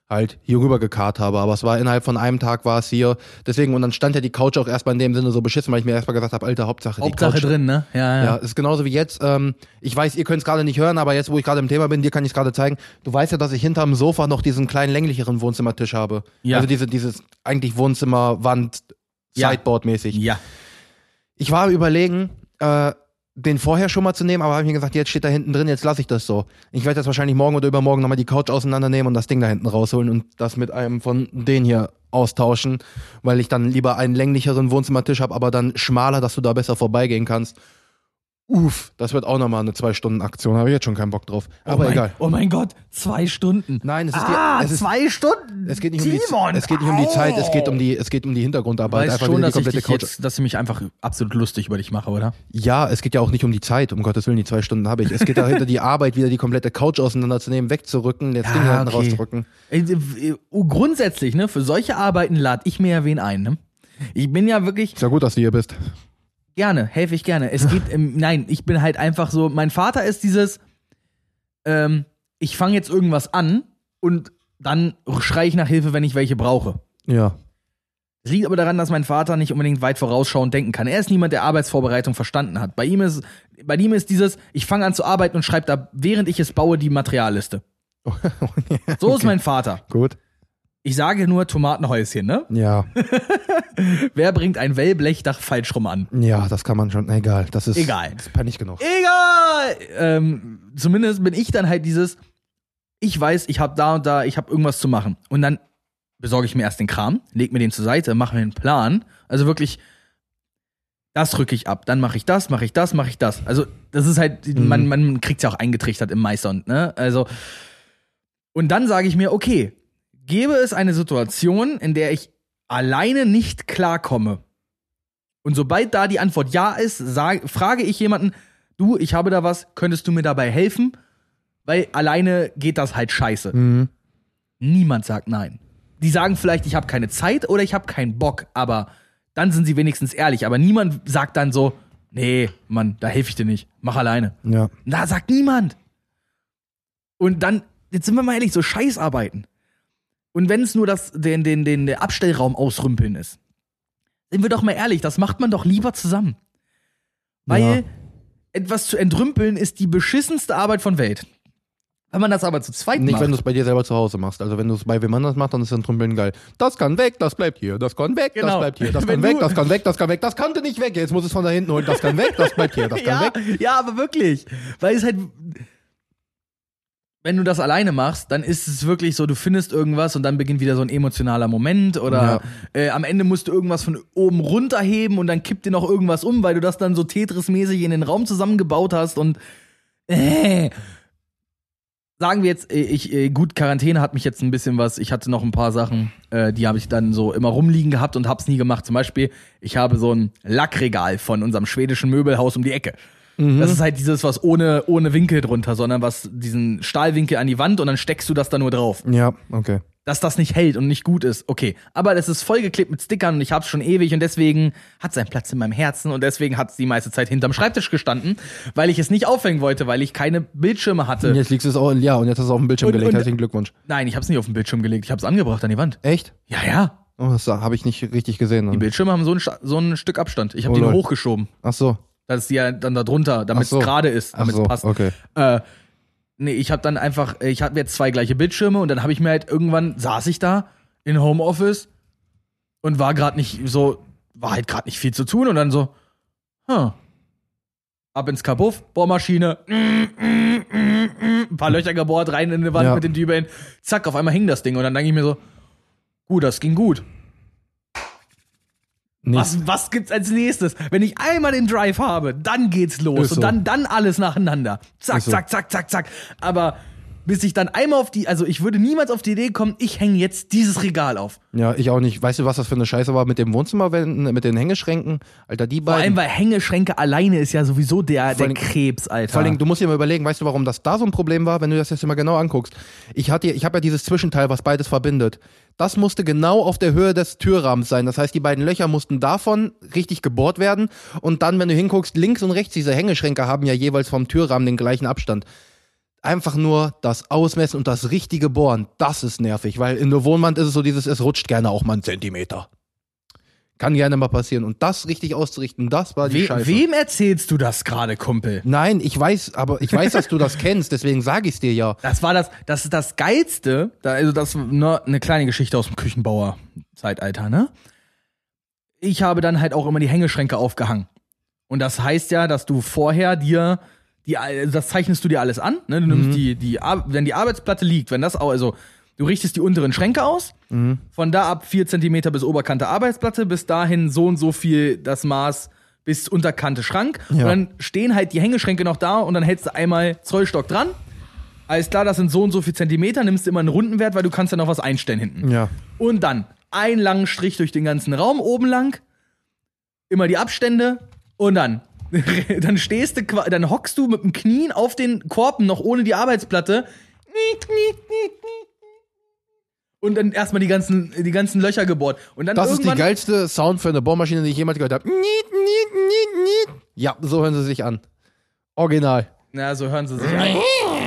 halt hier rüber gekarrt habe. Aber es war innerhalb von einem Tag war es hier. Deswegen, und dann stand ja die Couch auch erstmal in dem Sinne so beschissen, weil ich mir erstmal gesagt habe, Alter, Hauptsache, Hauptsache die Couch drin, ne? Ja, ja. ja, ist genauso wie jetzt. Ähm, ich weiß, ihr könnt es gerade nicht hören, aber jetzt, wo ich gerade im Thema bin, dir kann ich es gerade zeigen. Du weißt ja, dass ich hinterm Sofa noch diesen kleinen länglicheren Wohnzimmertisch habe. Ja. Also diese, dieses eigentlich Wohnzimmerwand Ja. Sideboard-mäßig. ja. Ich war am überlegen, äh, den vorher schon mal zu nehmen, aber habe mir gesagt, jetzt steht da hinten drin, jetzt lasse ich das so. Ich werde jetzt wahrscheinlich morgen oder übermorgen nochmal die Couch auseinandernehmen und das Ding da hinten rausholen und das mit einem von denen hier austauschen, weil ich dann lieber einen länglicheren Wohnzimmertisch habe, aber dann schmaler, dass du da besser vorbeigehen kannst. Uff, das wird auch nochmal eine Zwei-Stunden-Aktion, habe ich jetzt schon keinen Bock drauf. Oh Aber mein, egal. Oh mein Gott, zwei Stunden. Nein, es ist ah, die, es ist, zwei Stunden. es geht nicht um die, es geht nicht um die Zeit, es geht um die, es geht um die Hintergrundarbeit. Weißt Einfach schon, dass ich, dich Couch. jetzt, dass ich mich einfach absolut lustig über dich mache, oder? Ja, es geht ja auch nicht um die Zeit, um Gottes Willen, die zwei Stunden habe ich. Es geht dahinter die Arbeit, wieder die komplette Couch auseinanderzunehmen, wegzurücken, das Ja, Ding hinten okay. rauszurücken. Äh, äh, Grundsätzlich, ne, für solche Arbeiten lade ich mir ja wen ein, ne? Ich bin ja wirklich Ist ja gut, dass du hier bist. Gerne, helfe ich gerne. Es geht, ähm, nein, ich bin halt einfach so, mein Vater ist dieses, ähm, ich fange jetzt irgendwas an und dann schreie ich nach Hilfe, wenn ich welche brauche. Ja. Es liegt aber daran, dass mein Vater nicht unbedingt weit vorausschauend denken kann. Er ist niemand, der Arbeitsvorbereitung verstanden hat. Bei ihm ist, bei ihm ist dieses, ich fange an zu arbeiten und schreibe da, während ich es baue, die Materialliste. So ist mein Vater. Gut. Ich sage nur Tomatenhäuschen, ne? Ja. Wer bringt ein Wellblechdach falsch rum an? Ja, das kann man schon. Egal. Das ist. Egal. Das ist peinlich genug. Egal! Ähm, zumindest bin ich dann halt dieses, ich weiß, ich habe da und da, ich habe irgendwas zu machen. Und dann besorge ich mir erst den Kram, leg mir den zur Seite, mache mir einen Plan. Also wirklich, das rücke ich ab, dann mache ich das, mache ich das, mache ich das. Also das ist halt, man, man kriegt ja auch eingetrichtert im Meister und, ne? Also, und dann sage ich mir, okay, gäbe es eine Situation, in der ich alleine nicht klarkomme, und sobald da die Antwort ja ist, sag, frage ich jemanden, du, ich habe da was, könntest du mir dabei helfen? Weil alleine geht das halt scheiße. Mhm. Niemand sagt nein. Die sagen vielleicht, ich habe keine Zeit oder ich habe keinen Bock, aber dann sind sie wenigstens ehrlich. Aber niemand sagt dann so, nee, Mann, da helfe ich dir nicht, mach alleine. Ja. Da sagt niemand. Und dann, jetzt sind wir mal ehrlich, so Scheißarbeiten. Und wenn es nur das, den, den, den, der Abstellraum ausrümpeln ist, sind wir doch mal ehrlich, das macht man doch lieber zusammen. Weil Ja. etwas zu entrümpeln ist die beschissenste Arbeit von Welt. Wenn man das aber zu zweit Nicht, macht. wenn du es bei dir selber zu Hause machst. Also wenn du es bei wem anders machst, dann ist dann Trümpeln geil. Das kann weg, das bleibt hier. Das kann weg, das Genau. bleibt hier. Das kann weg, das kann weg, das kann weg. Das kannte nicht weg. Jetzt muss es von da hinten holen. Das kann weg, das bleibt hier. Das kann ja, weg. ja, aber wirklich. Weil es halt. Wenn du das alleine machst, dann ist es wirklich so, du findest irgendwas und dann beginnt wieder so ein emotionaler Moment oder äh, am Ende musst du irgendwas von oben runterheben und dann kippt dir noch irgendwas um, weil du das dann so Tetris-mäßig in den Raum zusammengebaut hast und äh. Sagen wir jetzt, äh, ich, äh, gut, Quarantäne hat mich jetzt ein bisschen was, ich hatte noch ein paar Sachen, äh, die habe ich dann so immer rumliegen gehabt und hab's nie gemacht. Zum Beispiel, ich habe so ein Lackregal von unserem schwedischen Möbelhaus um die Ecke. Das ist halt dieses, was ohne, ohne Winkel drunter, sondern was diesen Stahlwinkel an die Wand und dann steckst du das da nur drauf. Ja, okay. Dass das nicht hält und nicht gut ist, okay. Aber das ist vollgeklebt mit Stickern und ich hab's schon ewig und deswegen hat seinen Platz in meinem Herzen und deswegen hat's die meiste Zeit hinterm Schreibtisch gestanden, weil ich es nicht aufhängen wollte, weil ich keine Bildschirme hatte. Und jetzt liegst du es auch, ja, und jetzt hast du es auf den Bildschirm Und- gelegt. und- Herzlichen Glückwunsch. Nein, ich hab's nicht auf den Bildschirm gelegt, ich hab's angebracht an die Wand. Echt? Ja, ja. Oh, das habe ich nicht richtig gesehen. Die Bildschirme haben so ein, so ein Stück Abstand. Ich habe Oh, die nur hochgeschoben. Ach so. Das ist die ja dann da drunter, damit es so. gerade ist, damit es so, passt. okay. Äh, nee, ich habe dann einfach, ich hatte jetzt zwei gleiche Bildschirme und dann habe ich mir halt irgendwann saß ich da in Homeoffice und war gerade nicht so, war halt gerade nicht viel zu tun und dann so, huh. Ab ins Kabuff, Bohrmaschine, ein paar Löcher gebohrt, rein in die Wand Ja. mit den Dübeln. Zack, auf einmal hing das Ding und dann denke ich mir so, gut, das ging gut. Was, was gibt's als nächstes? Wenn ich einmal den Drive habe, dann geht's los so. und dann, dann alles nacheinander. Zack, so. zack, zack, zack, zack. Aber bis ich dann einmal auf die, also ich würde niemals auf die Idee kommen, ich hänge jetzt dieses Regal auf. Ja, ich auch nicht. Weißt du, was das für eine Scheiße war mit dem Wohnzimmerwänden, mit den Hängeschränken? Alter, die Vor allem, beiden. weil Hängeschränke alleine ist ja sowieso der, der allem- Krebs, Alter. Vor allem, du musst dir mal überlegen, weißt du, warum das da so ein Problem war, wenn du das jetzt mal genau anguckst. Ich hatte, ich habe ja dieses Zwischenteil, was beides verbindet. Das musste genau auf der Höhe des Türrahmens sein. Das heißt, die beiden Löcher mussten davon richtig gebohrt werden. Und dann, wenn du hinguckst, links und rechts, diese Hängeschränke haben ja jeweils vom Türrahmen den gleichen Abstand. Einfach nur das Ausmessen und das richtige Bohren, das ist nervig, weil in der Wohnwand ist es so dieses, es rutscht gerne auch mal einen Zentimeter. Kann gerne mal passieren. Und das richtig auszurichten, das war die We Scheiße. wem erzählst du das gerade, Kumpel? Nein, ich weiß, aber ich weiß, dass du das kennst, deswegen sage ich es dir ja. Das war das, das ist das Geilste, da, also das nur eine kleine Geschichte aus dem Küchenbauer-Zeitalter, ne? Ich habe dann halt auch immer die Hängeschränke aufgehangen. Und das heißt ja, dass du vorher dir, die, also das zeichnest du dir alles an, ne? Du nimmst die, die, Ar- wenn die Arbeitsplatte liegt, wenn das, au- also, du richtest die unteren Schränke aus, von da ab vier Zentimeter bis Oberkante Arbeitsplatte, bis dahin so und so viel das Maß bis Unterkante Schrank. Und Ja. dann stehen halt die Hängeschränke noch da und dann hältst du einmal Zollstock dran. Alles klar, das sind so und so viel Zentimeter, nimmst du immer einen Rundenwert, weil du kannst ja noch was einstellen hinten. Ja. Und dann einen langen Strich durch den ganzen Raum oben lang, immer die Abstände und dann dann stehst du, dann hockst du mit dem Knien auf den Korpen noch ohne die Arbeitsplatte. Und dann erstmal die ganzen, die ganzen Löcher gebohrt. Und dann Das ist die geilste Sound für eine Bohrmaschine, die ich jemals gehört habe. Ja, so hören sie sich an. Original. Na, so hören sie sich an.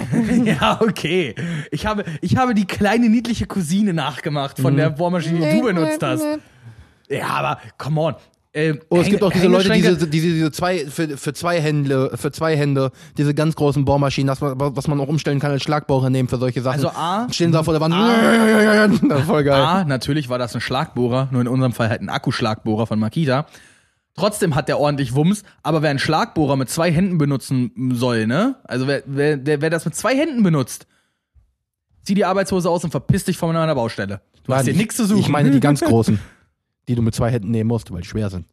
ja, okay. Ich habe, ich habe die kleine niedliche Cousine nachgemacht von der Bohrmaschine, die du benutzt hast. Ja, aber come on. Äh, Oh, es gibt auch diese Leute, Hängeschränke- diese, diese, diese zwei, für, für zwei Hände, für zwei Hände, diese ganz großen Bohrmaschinen, das, was man auch umstellen kann als Schlagbohrer nehmen für solche Sachen. Also A- Stehen da vor der Wand. Ist voll geil. A, natürlich war das ein Schlagbohrer, nur in unserem Fall halt ein Akkuschlagbohrer von Makita. Trotzdem hat der ordentlich Wumms, aber wer einen Schlagbohrer mit zwei Händen benutzen soll, ne? Also wer, wer, wer das mit zwei Händen benutzt, zieh die Arbeitshose aus und verpiss dich von meiner Baustelle. Du hast Nein, hier ich- nichts zu suchen. Ich meine die ganz großen, die du mit zwei Händen nehmen musst, weil die schwer sind.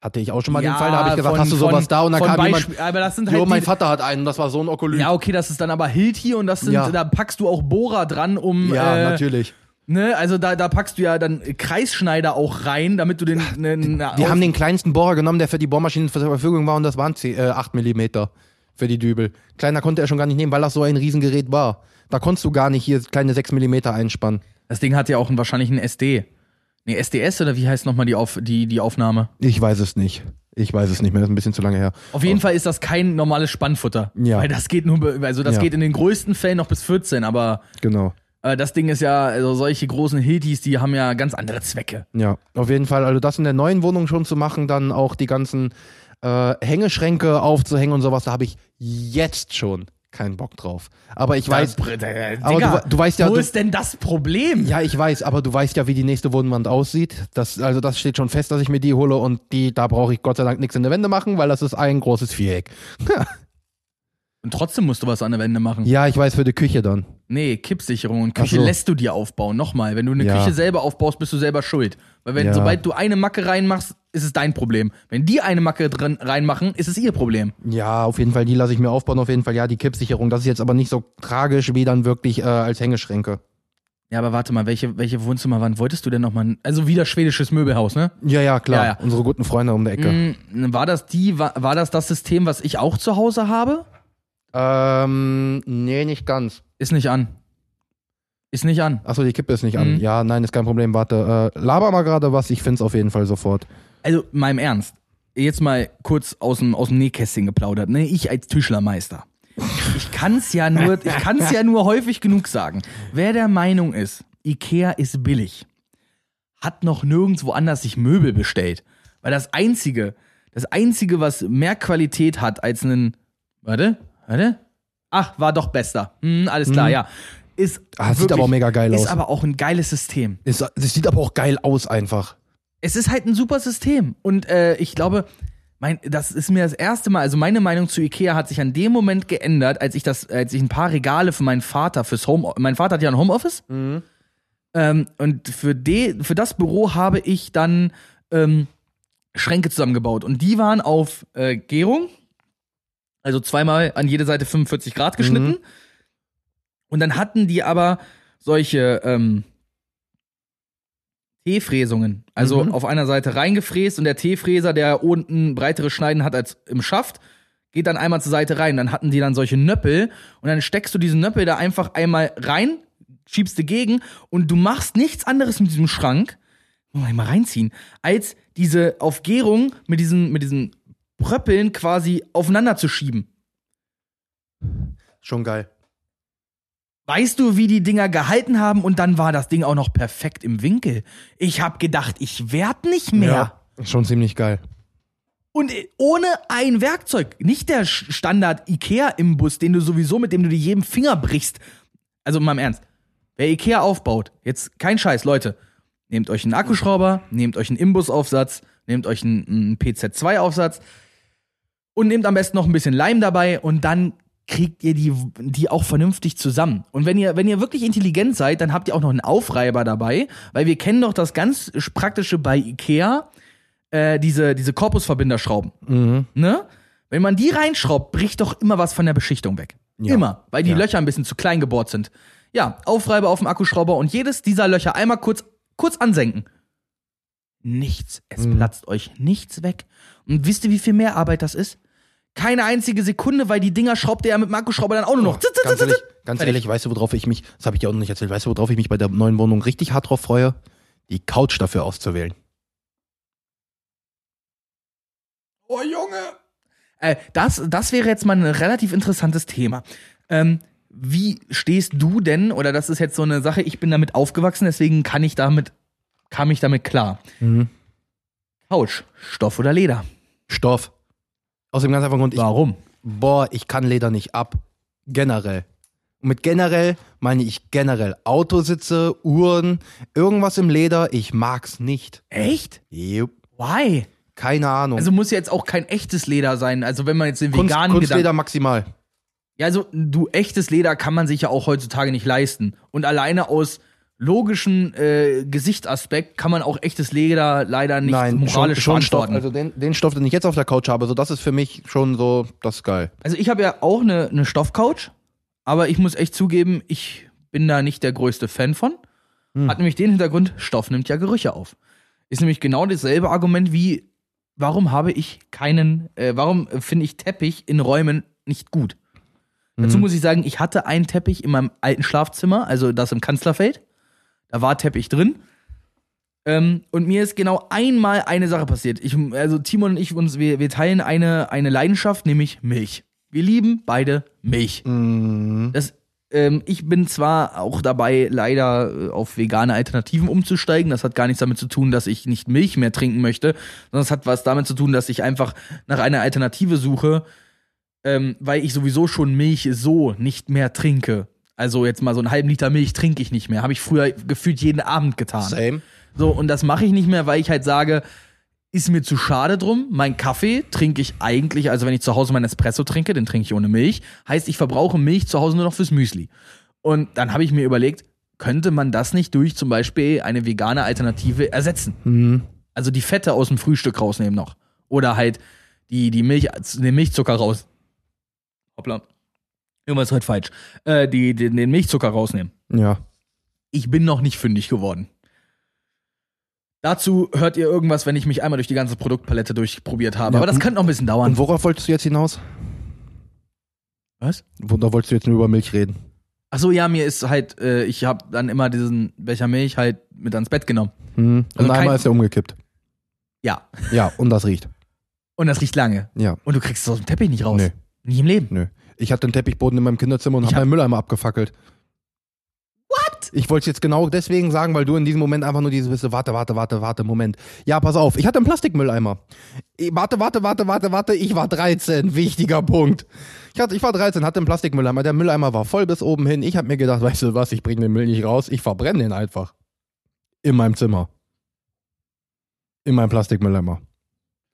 Hatte ich auch schon mal den Fall, da habe ich gesagt, von- hast du sowas von- da? Und dann kam jemand, Beispiel- aber das sind halt jo, mein die- Vater hat einen, das war so ein Okolyt. Ja, okay, das ist dann aber Hilti und das sind, Ja. da packst du auch Bohrer dran, um. Ja, äh, natürlich. Ne, also da, da packst du ja dann Kreisschneider auch rein, damit du den. Ne, ne, Die haben den kleinsten Bohrer genommen, der für die Bohrmaschinen zur Verfügung war und das waren 10, äh, 8 mm für die Dübel. Kleiner konnte er schon gar nicht nehmen, weil das so ein Riesengerät war. Da konntest du gar nicht hier kleine 6 mm einspannen. Das Ding hat ja auch einen, wahrscheinlich einen SD. Nee, SDS oder wie heißt nochmal die, Auf, die, die Aufnahme? Ich weiß es nicht. Ich weiß es nicht mehr, das ist ein bisschen zu lange her. Auf jeden Fall ist das kein normales Spannfutter. Ja. Weil das geht nur, also das Ja. geht in den größten Fällen noch bis 14, aber Genau. äh, das Ding ist ja, also solche großen Hiltis, die haben ja ganz andere Zwecke. Ja, auf jeden Fall. Also das in der neuen Wohnung schon zu machen, dann auch die ganzen äh, Hängeschränke aufzuhängen und sowas, da habe ich jetzt schon keinen Bock drauf. Aber ich weiß, Das, äh, aber Digga, du, du weißt ja, wo du, ist denn das Problem? ja, ich weiß, aber du weißt ja, wie die nächste Wohnwand aussieht. Das, also das steht schon fest, dass ich mir die hole und die, da brauche ich Gott sei Dank nichts in der Wände machen, weil das ist ein großes Viereck. Und trotzdem musst du was an der Wände machen. Ja, ich weiß für die Küche dann. Nee, Kippsicherung und Küche so. lässt du dir aufbauen. Nochmal, wenn du eine Ja. Küche selber aufbaust, bist du selber schuld. Weil wenn, Ja. sobald du eine Macke reinmachst, ist es dein Problem. Wenn die eine Macke drin reinmachen, ist es ihr Problem. Ja, auf jeden Fall, die lasse ich mir aufbauen, auf jeden Fall. Ja, die Kippsicherung, das ist jetzt aber nicht so tragisch wie dann wirklich äh, als Hängeschränke. Ja, aber warte mal, welche, welche Wohnzimmerwand wolltest du denn nochmal? Also wieder schwedisches Möbelhaus, ne? Ja, ja, klar. Ja, ja. Unsere guten Freunde um die Ecke. Mm, War das die, war, war das das System, was ich auch zu Hause habe? Ähm, nee, nicht ganz. Ist nicht an. Ist nicht an. Achso, die Kippe ist nicht an. Mhm. Ja, nein, ist kein Problem. Warte, äh, laber mal gerade was, ich find's auf jeden Fall sofort. Also, meinem Ernst. Jetzt mal kurz aus dem, aus dem Nähkästchen geplaudert, ne? Ich als Tischlermeister. Ich kann's ja nur, ich kann's ja nur häufig genug sagen. Wer der Meinung ist, Ikea ist billig, hat noch nirgendwo anders sich Möbel bestellt. Weil das einzige, das einzige, was mehr Qualität hat als einen, warte, warte. Ach, war doch bester. Hm, alles klar, ja. Ist Ah, sieht wirklich- aber auch mega geil Ist aus. aber auch ein geiles System. Es, es sieht aber auch geil aus einfach. Es ist halt ein super System. Und äh, ich glaube, mein, das ist mir das erste Mal, also meine Meinung zu Ikea hat sich an dem Moment geändert, als ich das, als ich ein paar Regale für meinen Vater fürs Home, mein Vater hat ja ein Homeoffice. Ähm, und für, de, für das Büro habe ich dann ähm, Schränke zusammengebaut. Und die waren auf äh, Gärung, also zweimal an jede Seite 45 Grad geschnitten. Und dann hatten die aber solche ähm, Teefräsungen. Also Mhm. auf einer Seite reingefräst und der Teefräser, der unten breitere Schneiden hat als im Schaft, geht dann einmal zur Seite rein. Dann hatten die dann solche Nöppel und dann steckst du diesen Nöppel da einfach einmal rein, schiebst dagegen und du machst nichts anderes mit diesem Schrank, muss man mal reinziehen, als diese auf Gärung mit diesen, mit diesen Pröppeln quasi aufeinander zu schieben. Schon geil. Weißt du, wie die Dinger gehalten haben und dann war das Ding auch noch perfekt im Winkel. Ich hab gedacht, ich werd nicht mehr. Schon ziemlich geil. Und äh, ohne ein Werkzeug. Nicht der Standard Ikea-Imbus, den du sowieso, mit dem du dir jeden Finger brichst. Also mal im Ernst. Wer Ikea aufbaut, jetzt kein Scheiß, Leute. Nehmt euch einen Akkuschrauber, nehmt euch einen Imbusaufsatz, nehmt euch einen, einen PZ2-Aufsatz und nehmt am besten noch ein bisschen Leim dabei und dann kriegt ihr die, die auch vernünftig zusammen. Und wenn ihr, wenn ihr wirklich intelligent seid, dann habt ihr auch noch einen Aufreiber dabei, weil wir kennen doch das ganz praktische bei Ikea, äh, diese, diese Korpusverbinderschrauben. Mhm. Ne? Wenn man die reinschraubt, bricht doch immer was von der Beschichtung weg. Ja. Immer, weil die Ja. Löcher ein bisschen zu klein gebohrt sind. Ja, Aufreiber auf dem Akkuschrauber und jedes dieser Löcher einmal kurz, kurz ansenken. Nichts. Es Mhm. platzt euch nichts weg. Und wisst ihr, wie viel mehr Arbeit das ist? Keine einzige Sekunde, weil die Dinger schraubt ihr ja mit dem Akkuschrauber dann auch nur noch. Oh, ganz ehrlich, ganz ehrlich, weißt du, worauf ich mich, das habe ich dir auch noch nicht erzählt, weißt du, worauf ich mich bei der neuen Wohnung richtig hart drauf freue? Die Couch dafür auszuwählen. Oh, Junge. Äh, das, das wäre jetzt mal ein relativ interessantes Thema. Ähm, wie stehst du denn, oder das ist jetzt so eine Sache, ich bin damit aufgewachsen, deswegen kann ich damit, kam ich damit klar. Mhm. Couch, Stoff oder Leder? Stoff. Aus dem ganz einfachen Grund, ich, Warum? boah, ich kann Leder nicht ab. Generell. Und mit generell meine ich generell Autositze, Uhren, irgendwas im Leder, ich mag's nicht. Echt? Jupp. Why? Keine Ahnung. Also muss jetzt auch kein echtes Leder sein. Also wenn man jetzt den Kunst, veganen Kunstleder Gedanken. maximal. Ja, also du echtes Leder kann man sich ja auch heutzutage nicht leisten. Und alleine aus logischen äh, Gesichtsaspekt kann man auch echtes Leder leider nicht Nein, moralisch schon, schon Stoff. Also den, den Stoff, den ich jetzt auf der Couch habe, so das ist für mich schon so, das ist geil. Also ich habe ja auch eine, eine Stoffcouch, aber ich muss echt zugeben, ich bin da nicht der größte Fan von. Hm. Hat nämlich den Hintergrund, Stoff nimmt ja Gerüche auf. Ist nämlich genau dasselbe Argument wie, warum habe ich keinen, äh, warum finde ich Teppich in Räumen nicht gut? Dazu Mhm. muss ich sagen, ich hatte einen Teppich in meinem alten Schlafzimmer, also das im Kanzlerfeld. Da war Teppich drin. Ähm, und mir ist genau einmal eine Sache passiert. Ich, also Timon und ich, uns, wir, wir teilen eine, eine Leidenschaft, nämlich Milch. Wir lieben beide Milch. Mhm. Das, ähm, ich bin zwar auch dabei, leider äh, auf vegane Alternativen umzusteigen. Das hat gar nichts damit zu tun, dass ich nicht Milch mehr trinken möchte, sondern es hat was damit zu tun, dass ich einfach nach einer Alternative suche, ähm, weil ich sowieso schon Milch so nicht mehr trinke. Also jetzt mal so einen halben Liter Milch trinke ich nicht mehr. Habe ich früher gefühlt jeden Abend getan. Same. So, und das mache ich nicht mehr, weil ich halt sage, ist mir zu schade drum. Mein Kaffee trinke ich eigentlich, also wenn ich zu Hause meinen Espresso trinke, den trinke ich ohne Milch. Heißt, ich verbrauche Milch zu Hause nur noch fürs Müsli. Und dann habe ich mir überlegt, könnte man das nicht durch zum Beispiel eine vegane Alternative ersetzen? Mhm. Also die Fette aus dem Frühstück rausnehmen noch. Oder halt die, die Milch, den Milchzucker raus. Hoppla. Irgendwas ist heute falsch. Äh, die, den, den Milchzucker rausnehmen. Ja. Ich bin noch nicht fündig geworden. Dazu hört ihr irgendwas, wenn ich mich einmal durch die ganze Produktpalette durchprobiert habe. Ja, Aber das könnte noch ein bisschen dauern. Und worauf wolltest du jetzt hinaus? Was? Da wolltest du jetzt nur über Milch reden. Ach so, ja, mir ist halt, äh, ich habe dann immer diesen Becher Milch halt mit ans Bett genommen. Mhm. Und Also einmal ist er umgekippt. Ja. Ja, und das riecht. Und das riecht lange. Ja. Und du kriegst es aus dem Teppich nicht raus. Nö. Nie im Leben. Nö. Ich hatte einen Teppichboden in meinem Kinderzimmer und Ich habe hab- meinen Mülleimer abgefackelt. What? Ich wollte es jetzt genau deswegen sagen, weil du in diesem Moment einfach nur diese bist, warte, warte, warte, warte, Moment. Ja, pass auf, ich hatte einen Plastikmülleimer. Eh, Warte, warte, warte, warte, warte, ich war 13, wichtiger Punkt. Ich, hatte, ich war 13, hatte einen Plastikmülleimer, der Mülleimer war voll bis oben hin. Ich habe mir gedacht, weißt du was, ich bringe den Müll nicht raus, ich verbrenne den einfach. In meinem Zimmer. In meinem Plastikmülleimer.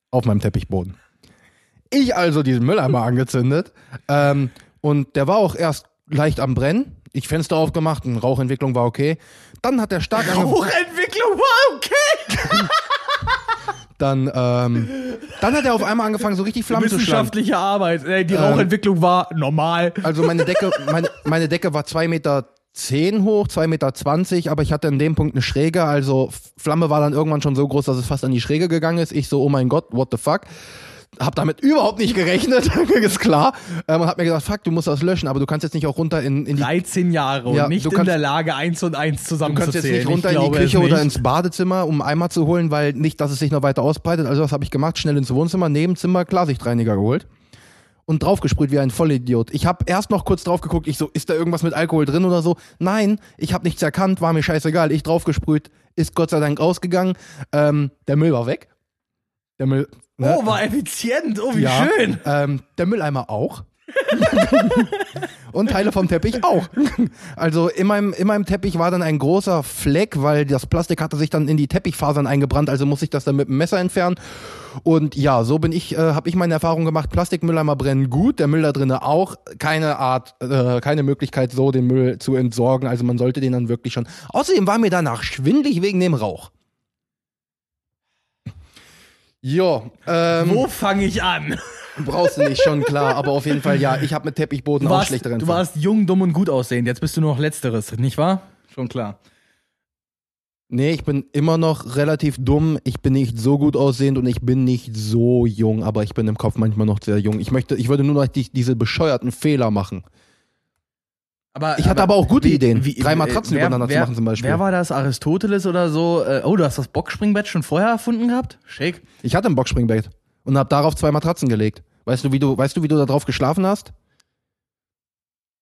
Auf meinem Teppichboden. Ich also diesen Mülleimer angezündet. Ähm, und der war auch erst leicht am Brennen. Ich Fenster aufgemacht, und Rauchentwicklung war okay. Dann hat der stark angefangen. Hochentwicklung war okay. Dann, ähm, dann hat er auf einmal angefangen, so richtig Flammen zu schlagen. Wissenschaftliche Arbeit. Ey, Die Ähm. Rauchentwicklung war normal. Also meine Decke, meine, meine Decke war 2,10 Meter hoch, 2,20 Meter, aber ich hatte in dem Punkt eine Schräge. Also Flamme war dann irgendwann schon so groß, dass es fast an die Schräge gegangen ist. Ich so, oh mein Gott, what the fuck. Hab damit überhaupt nicht gerechnet, ist klar. Ähm, und hab mir gesagt, fuck, du musst das löschen, aber du kannst jetzt nicht auch runter in, in die 13 Jahre und Ja, nicht du in kannst- der Lage, eins und eins Du kannst jetzt zusammenzuzählen. nicht runter Ich in die Küche oder ins Badezimmer, um Eimer zu holen, weil nicht, dass es sich noch weiter ausbreitet. Also was habe ich gemacht? Schnell ins Wohnzimmer, Nebenzimmer, Klarsichtreiniger geholt und draufgesprüht wie ein Vollidiot. Ich habe erst noch kurz drauf geguckt, ich so, ist da irgendwas mit Alkohol drin oder so? Nein, ich habe nichts erkannt, war mir scheißegal. Ich draufgesprüht, ist Gott sei Dank ausgegangen. Ähm, der Müll war weg. Der Müll. Ne? Oh, war effizient. Oh, wie Ja, schön. Ähm, der Mülleimer auch. und Teile vom Teppich auch. Also in meinem, in meinem Teppich war dann ein großer Fleck, weil das Plastik hatte sich dann in die Teppichfasern eingebrannt, also muss ich das dann mit dem Messer entfernen. Und ja, so bin ich, äh, habe ich meine Erfahrung gemacht. Plastikmülleimer brennen gut, der Müll da drinnen auch. Keine Art, äh, keine Möglichkeit, so den Müll zu entsorgen. Also man sollte den dann wirklich schon. Außerdem war mir danach schwindlig wegen dem Rauch. Jo, ähm, Wo fange ich an? Brauchst du nicht, schon klar. Aber auf jeden Fall, ja, ich habe mit Teppichboden Du auch warst, schlechteren du warst jung, dumm und gut aussehend. Jetzt bist du nur noch Letzteres, nicht wahr? Schon klar. Nee, ich bin immer noch relativ dumm. Ich bin nicht so gut aussehend und ich bin nicht so jung, aber ich bin im Kopf manchmal noch sehr jung. Ich möchte, ich würde nur noch die, diese bescheuerten Fehler machen. Aber, Ich hatte aber auch gute wie- Ideen. wie- Drei Matratzen wer- übereinander zu wer- machen zum Beispiel. Wer war das? Aristoteles oder so? Äh, Oh, du hast das Boxspringbett schon vorher erfunden gehabt? Schick. Ich hatte ein Boxspringbett und habe darauf zwei Matratzen gelegt. Weißt du, wie du, weißt du, wie du da drauf geschlafen hast?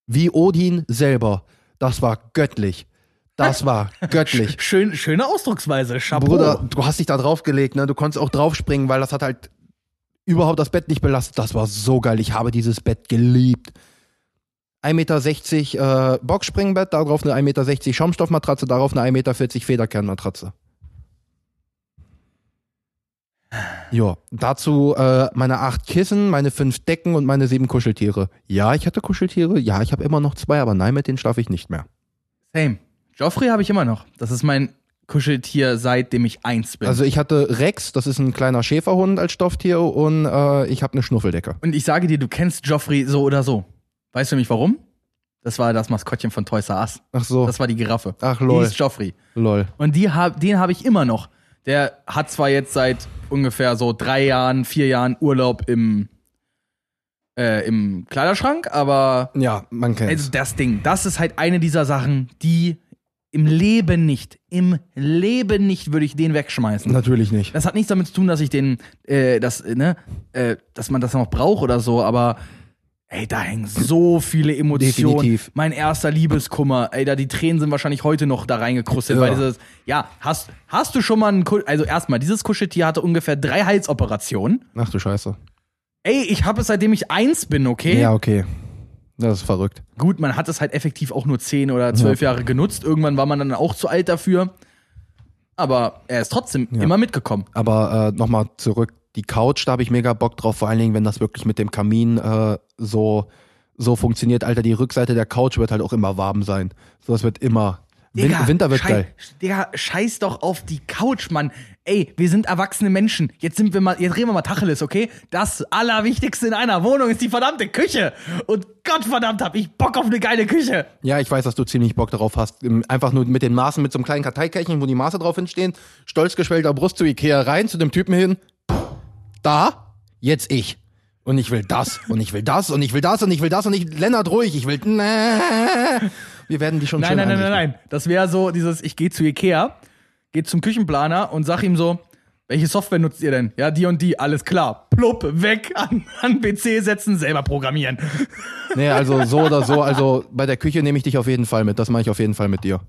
Wie Odin selber. Das war göttlich. Das war göttlich. Schön, schöne Ausdrucksweise. Chapeau. Bruder, du hast dich da draufgelegt, ne? Du konntest auch draufspringen, weil das hat halt überhaupt das Bett nicht belastet. Das war so geil. Ich habe dieses Bett geliebt. 1,60 Meter äh, Boxspringbett, darauf eine 1,60 Meter Schaumstoffmatratze, darauf eine 1,40 Meter Federkernmatratze. Ja, dazu äh, meine acht Kissen, meine fünf Decken und meine sieben Kuscheltiere. Ja, ich hatte Kuscheltiere. Ja, ich habe immer noch zwei, aber nein, mit denen schlafe ich nicht mehr. Same. Joffrey habe ich immer noch. Das ist mein Kuscheltier, seitdem ich eins bin. Also ich hatte Rex, das ist ein kleiner Schäferhund als Stofftier und äh, ich habe eine Schnuffeldecke. Und ich sage dir, du kennst Joffrey so oder so. Weißt du nämlich warum? Das war das Maskottchen von Toys R Us. Ach so, Das war die Giraffe. Ach, Die lol. hieß Joffrey. lol. Und die hab, den habe ich immer noch. Der hat zwar jetzt seit ungefähr so drei Jahren, vier Jahren Urlaub im, äh, im Kleiderschrank, aber Ja, man kennt also das Ding, das ist halt eine dieser Sachen, die im Leben nicht, im Leben nicht würde ich den wegschmeißen. Natürlich nicht. Das hat nichts damit zu tun, dass ich den, äh, das, äh, ne, äh, dass man das noch braucht oder so, aber ey, da hängen so viele Emotionen. Definitiv. Mein erster Liebeskummer, ey, da die Tränen sind wahrscheinlich heute noch da reingekrustet, Ja. weil dieses, ja, hast, hast du schon mal ein, Ku- also erstmal, dieses Kuscheltier hatte ungefähr drei Halsoperationen. Ach du Scheiße. Ey, ich habe es seitdem ich eins bin, okay? Ja, okay. Das ist verrückt. Gut, man hat es halt effektiv auch nur zehn oder zwölf Jahre genutzt. Irgendwann war man dann auch zu alt dafür. Aber er ist trotzdem Ja. immer mitgekommen. Aber äh, nochmal zurück. Die Couch, da habe ich mega Bock drauf, vor allen Dingen, wenn das wirklich mit dem Kamin äh, so, so funktioniert. Alter, die Rückseite der Couch wird halt auch immer warm sein. So, es wird immer. Win Digga, Winter wird schei geil. Digga, scheiß doch auf die Couch, Mann. Ey, wir sind erwachsene Menschen. Jetzt sind wir mal, jetzt reden wir mal Tacheles, okay? Das Allerwichtigste in einer Wohnung ist die verdammte Küche. Und Gottverdammt hab ich Bock auf eine geile Küche. Ja, ich weiß, dass du ziemlich Bock darauf hast. Einfach nur mit den Maßen, mit so einem kleinen Karteikärchen, wo die Maße drauf hinstehen. Stolz geschwellter Brust zu Ikea rein, zu dem Typen hin. Da, jetzt ich. Und ich will das, und ich will das, und ich will das, und ich will das, und ich, Lennart, ruhig, ich will, wir werden die schon Nein, schön nein, nein, nein, nein. Das wäre so dieses, ich gehe zu Ikea, gehe zum Küchenplaner und sag ihm so, welche Software nutzt ihr denn? Ja, die und die, alles klar. Plupp, weg, an, an PC setzen, selber programmieren. Nee, also so oder so, also bei der Küche nehme ich dich auf jeden Fall mit, das mache ich auf jeden Fall mit dir.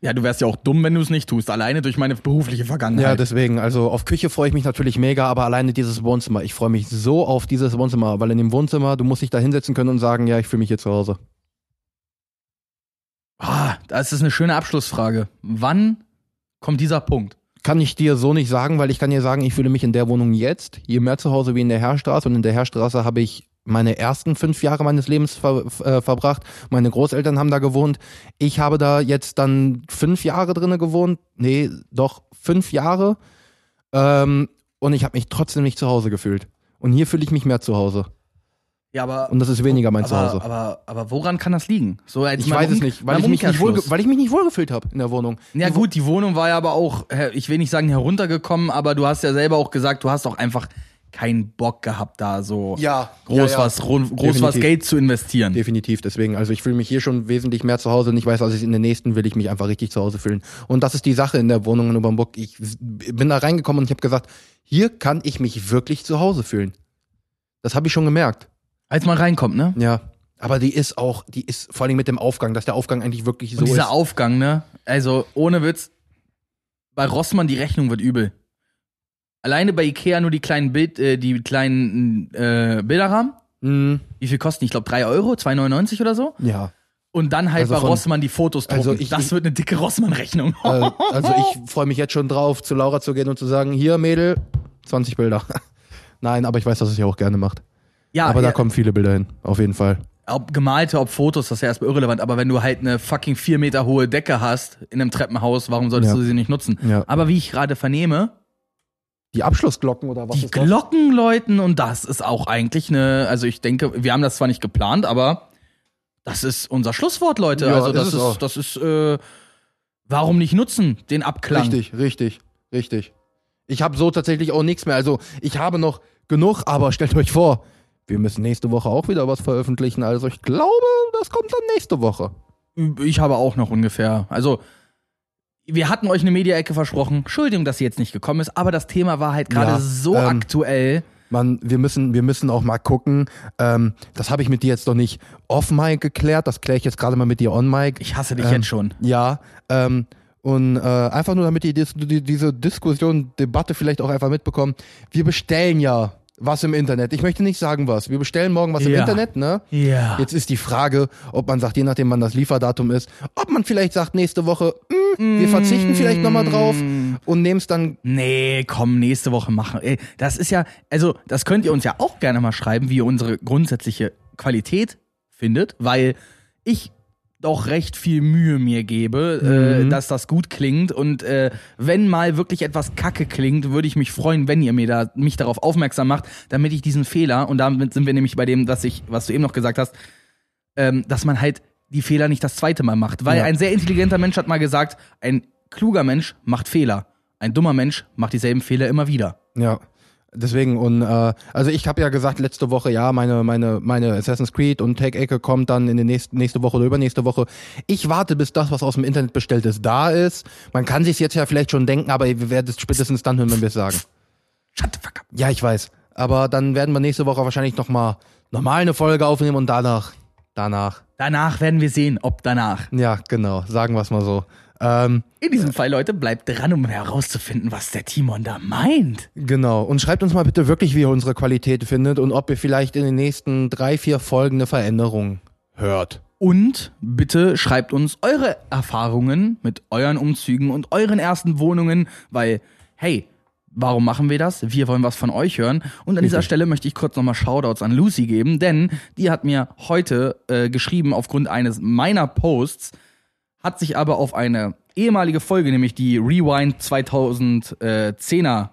Ja, du wärst ja auch dumm, wenn du es nicht tust, alleine durch meine berufliche Vergangenheit. Ja, deswegen, also auf Küche freue ich mich natürlich mega, aber alleine dieses Wohnzimmer, ich freue mich so auf dieses Wohnzimmer, weil in dem Wohnzimmer, du musst dich da hinsetzen können und sagen, ja, ich fühle mich hier zu Hause. Ah, das ist eine schöne Abschlussfrage. Wann kommt dieser Punkt? Kann ich dir so nicht sagen, weil ich kann dir sagen, ich fühle mich in der Wohnung jetzt hier mehr zu Hause wie in der Herrstraße und in der Herrstraße habe ich meine ersten fünf Jahre meines Lebens ver äh, verbracht. Meine Großeltern haben da gewohnt. Ich habe da jetzt dann fünf Jahre drinne gewohnt. Nee, doch fünf Jahre. Ähm, und ich habe mich trotzdem nicht zu Hause gefühlt. Und hier fühle ich mich mehr zu Hause. Ja, aber. Und das ist weniger mein aber, Zuhause. Aber, aber woran kann das liegen? So Ich weiß es um- nicht, weil ich, mich nicht wohl, weil ich mich nicht wohlgefühlt habe in der Wohnung. Ja Die gut, die Wohnung war ja aber auch, ich will nicht sagen heruntergekommen, aber du hast ja selber auch gesagt, du hast auch einfach keinen Bock gehabt, da so Ja, groß, ja, ja. Was, groß was. Geld zu investieren. Definitiv, deswegen. Also ich fühle mich hier schon wesentlich mehr zu Hause und ich weiß, als ich in der nächsten will ich mich einfach richtig zu Hause fühlen. Und das ist die Sache in der Wohnung in Obernburg. Ich bin da reingekommen und ich habe gesagt, hier kann ich mich wirklich zu Hause fühlen. Das habe ich schon gemerkt. Als man reinkommt, ne? Ja. Aber die ist auch, die ist vor allem mit dem Aufgang, dass der Aufgang eigentlich wirklich so Und dieser ist. Aufgang, ne? Also ohne Witz, bei Rossmann die Rechnung wird übel. Alleine bei Ikea nur die kleinen Bild, äh, die kleinen äh, Bilderrahmen. Mhm. Wie viel kosten? Ich glaube 3 Euro, 2,99 oder so. Ja. Und dann halt Also bei von- Rossmann die Fotos drucken. Also ich- das wird eine dicke Rossmann-Rechnung. Äh, also ich freue mich jetzt schon drauf, zu Laura zu gehen und zu sagen, hier Mädel, 20 Bilder. Nein, aber ich weiß, dass es ja auch gerne macht. ja, aber da ja, kommen viele Bilder hin, auf jeden Fall. ob gemalte, ob Fotos, das ist ja erstmal irrelevant. Aber wenn du halt eine fucking vier Meter hohe Decke hast in einem Treppenhaus, warum solltest Ja. du sie nicht nutzen? Ja. Aber wie ich gerade vernehme, Die Abschlussglocken oder was die ist das? Glocken läuten und das ist auch eigentlich eine, also ich denke, wir haben das zwar nicht geplant, aber das ist unser Schlusswort, Leute. Ja, also ist das ist, auch. das ist, äh, warum nicht nutzen, den Abklang? Richtig, richtig, richtig. Ich habe so tatsächlich auch nichts mehr. Also ich habe noch genug, aber stellt euch vor, wir müssen nächste Woche auch wieder was veröffentlichen. Also ich glaube, das kommt dann nächste Woche. Ich habe auch noch ungefähr. Also, wir hatten euch eine Media-Ecke versprochen. Entschuldigung, dass sie jetzt nicht gekommen ist, aber das Thema war halt gerade Ja, so ähm, aktuell. Man, wir müssen, wir müssen auch mal gucken. Ähm, das habe ich mit dir jetzt noch nicht off-mic geklärt. Das kläre ich jetzt gerade mal mit dir on-mic. Ich hasse dich ähm, jetzt schon. Ja, ähm, und äh, einfach nur, damit die, Dis die diese Diskussion, Debatte vielleicht auch einfach mitbekommen. Wir bestellen ja was im Internet. Ich möchte nicht sagen was. Wir bestellen morgen was im Ja. Internet, ne? Ja. Jetzt ist die Frage, ob man sagt, je nachdem, wann das Lieferdatum ist, ob man vielleicht sagt, nächste Woche, hm, wir verzichten vielleicht nochmal drauf und nehmen es dann. Nee, komm, nächste Woche machen. Ey, das ist ja, also, das könnt ihr uns ja auch gerne mal schreiben, wie ihr unsere grundsätzliche Qualität findet, weil ich doch recht viel Mühe mir gebe, äh, Mhm. dass das gut klingt. Und äh, wenn mal wirklich etwas kacke klingt, würde ich mich freuen, wenn ihr mir da mich darauf aufmerksam macht, damit ich diesen Fehler, und damit sind wir nämlich bei dem, was ich, was du eben noch gesagt hast, ähm, dass man halt die Fehler nicht das zweite Mal macht. Weil Ja. ein sehr intelligenter Mensch hat mal gesagt, ein kluger Mensch macht Fehler. Ein dummer Mensch macht dieselben Fehler immer wieder. Ja. Deswegen, und äh, also ich habe ja gesagt letzte Woche, ja, meine, meine, meine Assassin's Creed und Tech-Ecke kommt dann in der nächsten, nächste Woche oder übernächste Woche. Ich warte, bis das, was aus dem Internet bestellt ist, da ist. Man kann sich jetzt ja vielleicht schon denken, aber wir werden es spätestens dann hören, wenn wir es sagen. Shut the fuck up. Ja, ich weiß. Aber dann werden wir nächste Woche wahrscheinlich nochmal normal eine Folge aufnehmen und danach, danach. Danach werden wir sehen, ob danach. Ja, genau, sagen wir es mal so. Ähm, In diesem Fall, Leute, bleibt dran, um herauszufinden, was der Timon da meint. genau. Und schreibt uns mal bitte wirklich, wie ihr unsere Qualität findet und ob ihr vielleicht in den nächsten drei, vier Folgen eine Veränderung hört. Und bitte schreibt uns eure Erfahrungen mit euren Umzügen und euren ersten Wohnungen, weil, hey, warum machen wir das? Wir wollen was von euch hören. Und an dieser Stelle möchte ich kurz nochmal Shoutouts an Lucy geben, denn die hat mir heute äh, geschrieben aufgrund eines meiner Posts, hat sich aber auf eine ehemalige Folge, nämlich die Rewind 2010er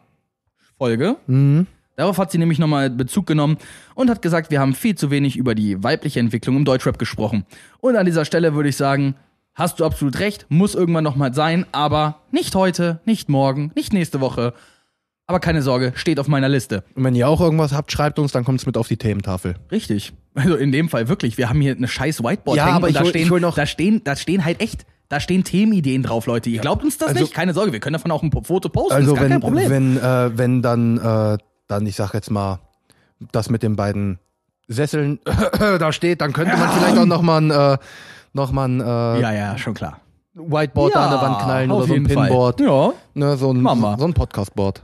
Folge, Mhm. Darauf hat sie nämlich nochmal Bezug genommen und hat gesagt, wir haben viel zu wenig über die weibliche Entwicklung im Deutschrap gesprochen. Und an dieser Stelle würde ich sagen, hast du absolut recht, muss irgendwann nochmal sein, aber nicht heute, nicht morgen, nicht nächste Woche. Aber keine Sorge, steht auf meiner Liste. Und wenn ihr auch irgendwas habt, schreibt uns, dann kommt es mit auf die Thementafel. Richtig. Also in dem Fall wirklich. Wir haben hier eine scheiß Whiteboard Ja, hängen aber und ich da hol- stehen, ich hol noch- da stehen, da stehen halt echt, da stehen Themenideen drauf, Leute. Ihr glaubt uns das Also- nicht? Keine Sorge, wir können davon auch ein Foto posten. Also ist gar wenn, kein Problem. wenn, äh, wenn dann, äh, dann, ich sag jetzt mal, das mit den beiden Sesseln da steht, dann könnte man vielleicht auch nochmal ein, äh, noch mal ein äh, ja, ja, schon klar. Whiteboard da an der Wand knallen oder so ein jeden Fall. Pinboard. Ja. Ne, so ein, wir. so ein Podcastboard.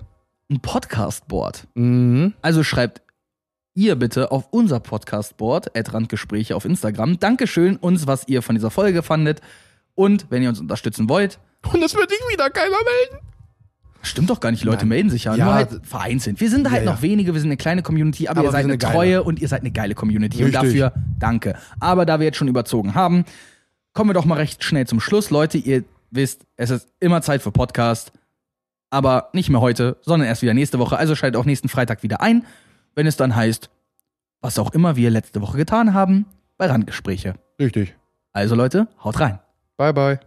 Ein Podcast-Board. Mhm. Also schreibt ihr bitte auf unser Podcast-Board, Randgespräche auf Instagram. Dankeschön uns, was ihr von dieser Folge fandet. Und wenn ihr uns unterstützen wollt, Und es wird sich wieder keiner melden. stimmt doch gar nicht, Leute Nein. melden sich ja, Ja, nur halt vereinzelt. Wir sind halt Ja, noch ja. wenige, wir sind eine kleine Community, aber, Aber ihr seid eine eine treue und ihr seid eine geile Community. Und Richtig. dafür danke. Aber da wir jetzt schon überzogen haben, kommen wir doch mal recht schnell zum Schluss. Leute, ihr wisst, es ist immer Zeit für Podcast. Aber nicht mehr heute, sondern erst wieder nächste Woche. Also schaltet auch nächsten Freitag wieder ein, wenn es dann heißt, was auch immer wir letzte Woche getan haben, bei Randgespräche. Richtig. Also Leute, haut rein. Bye, bye.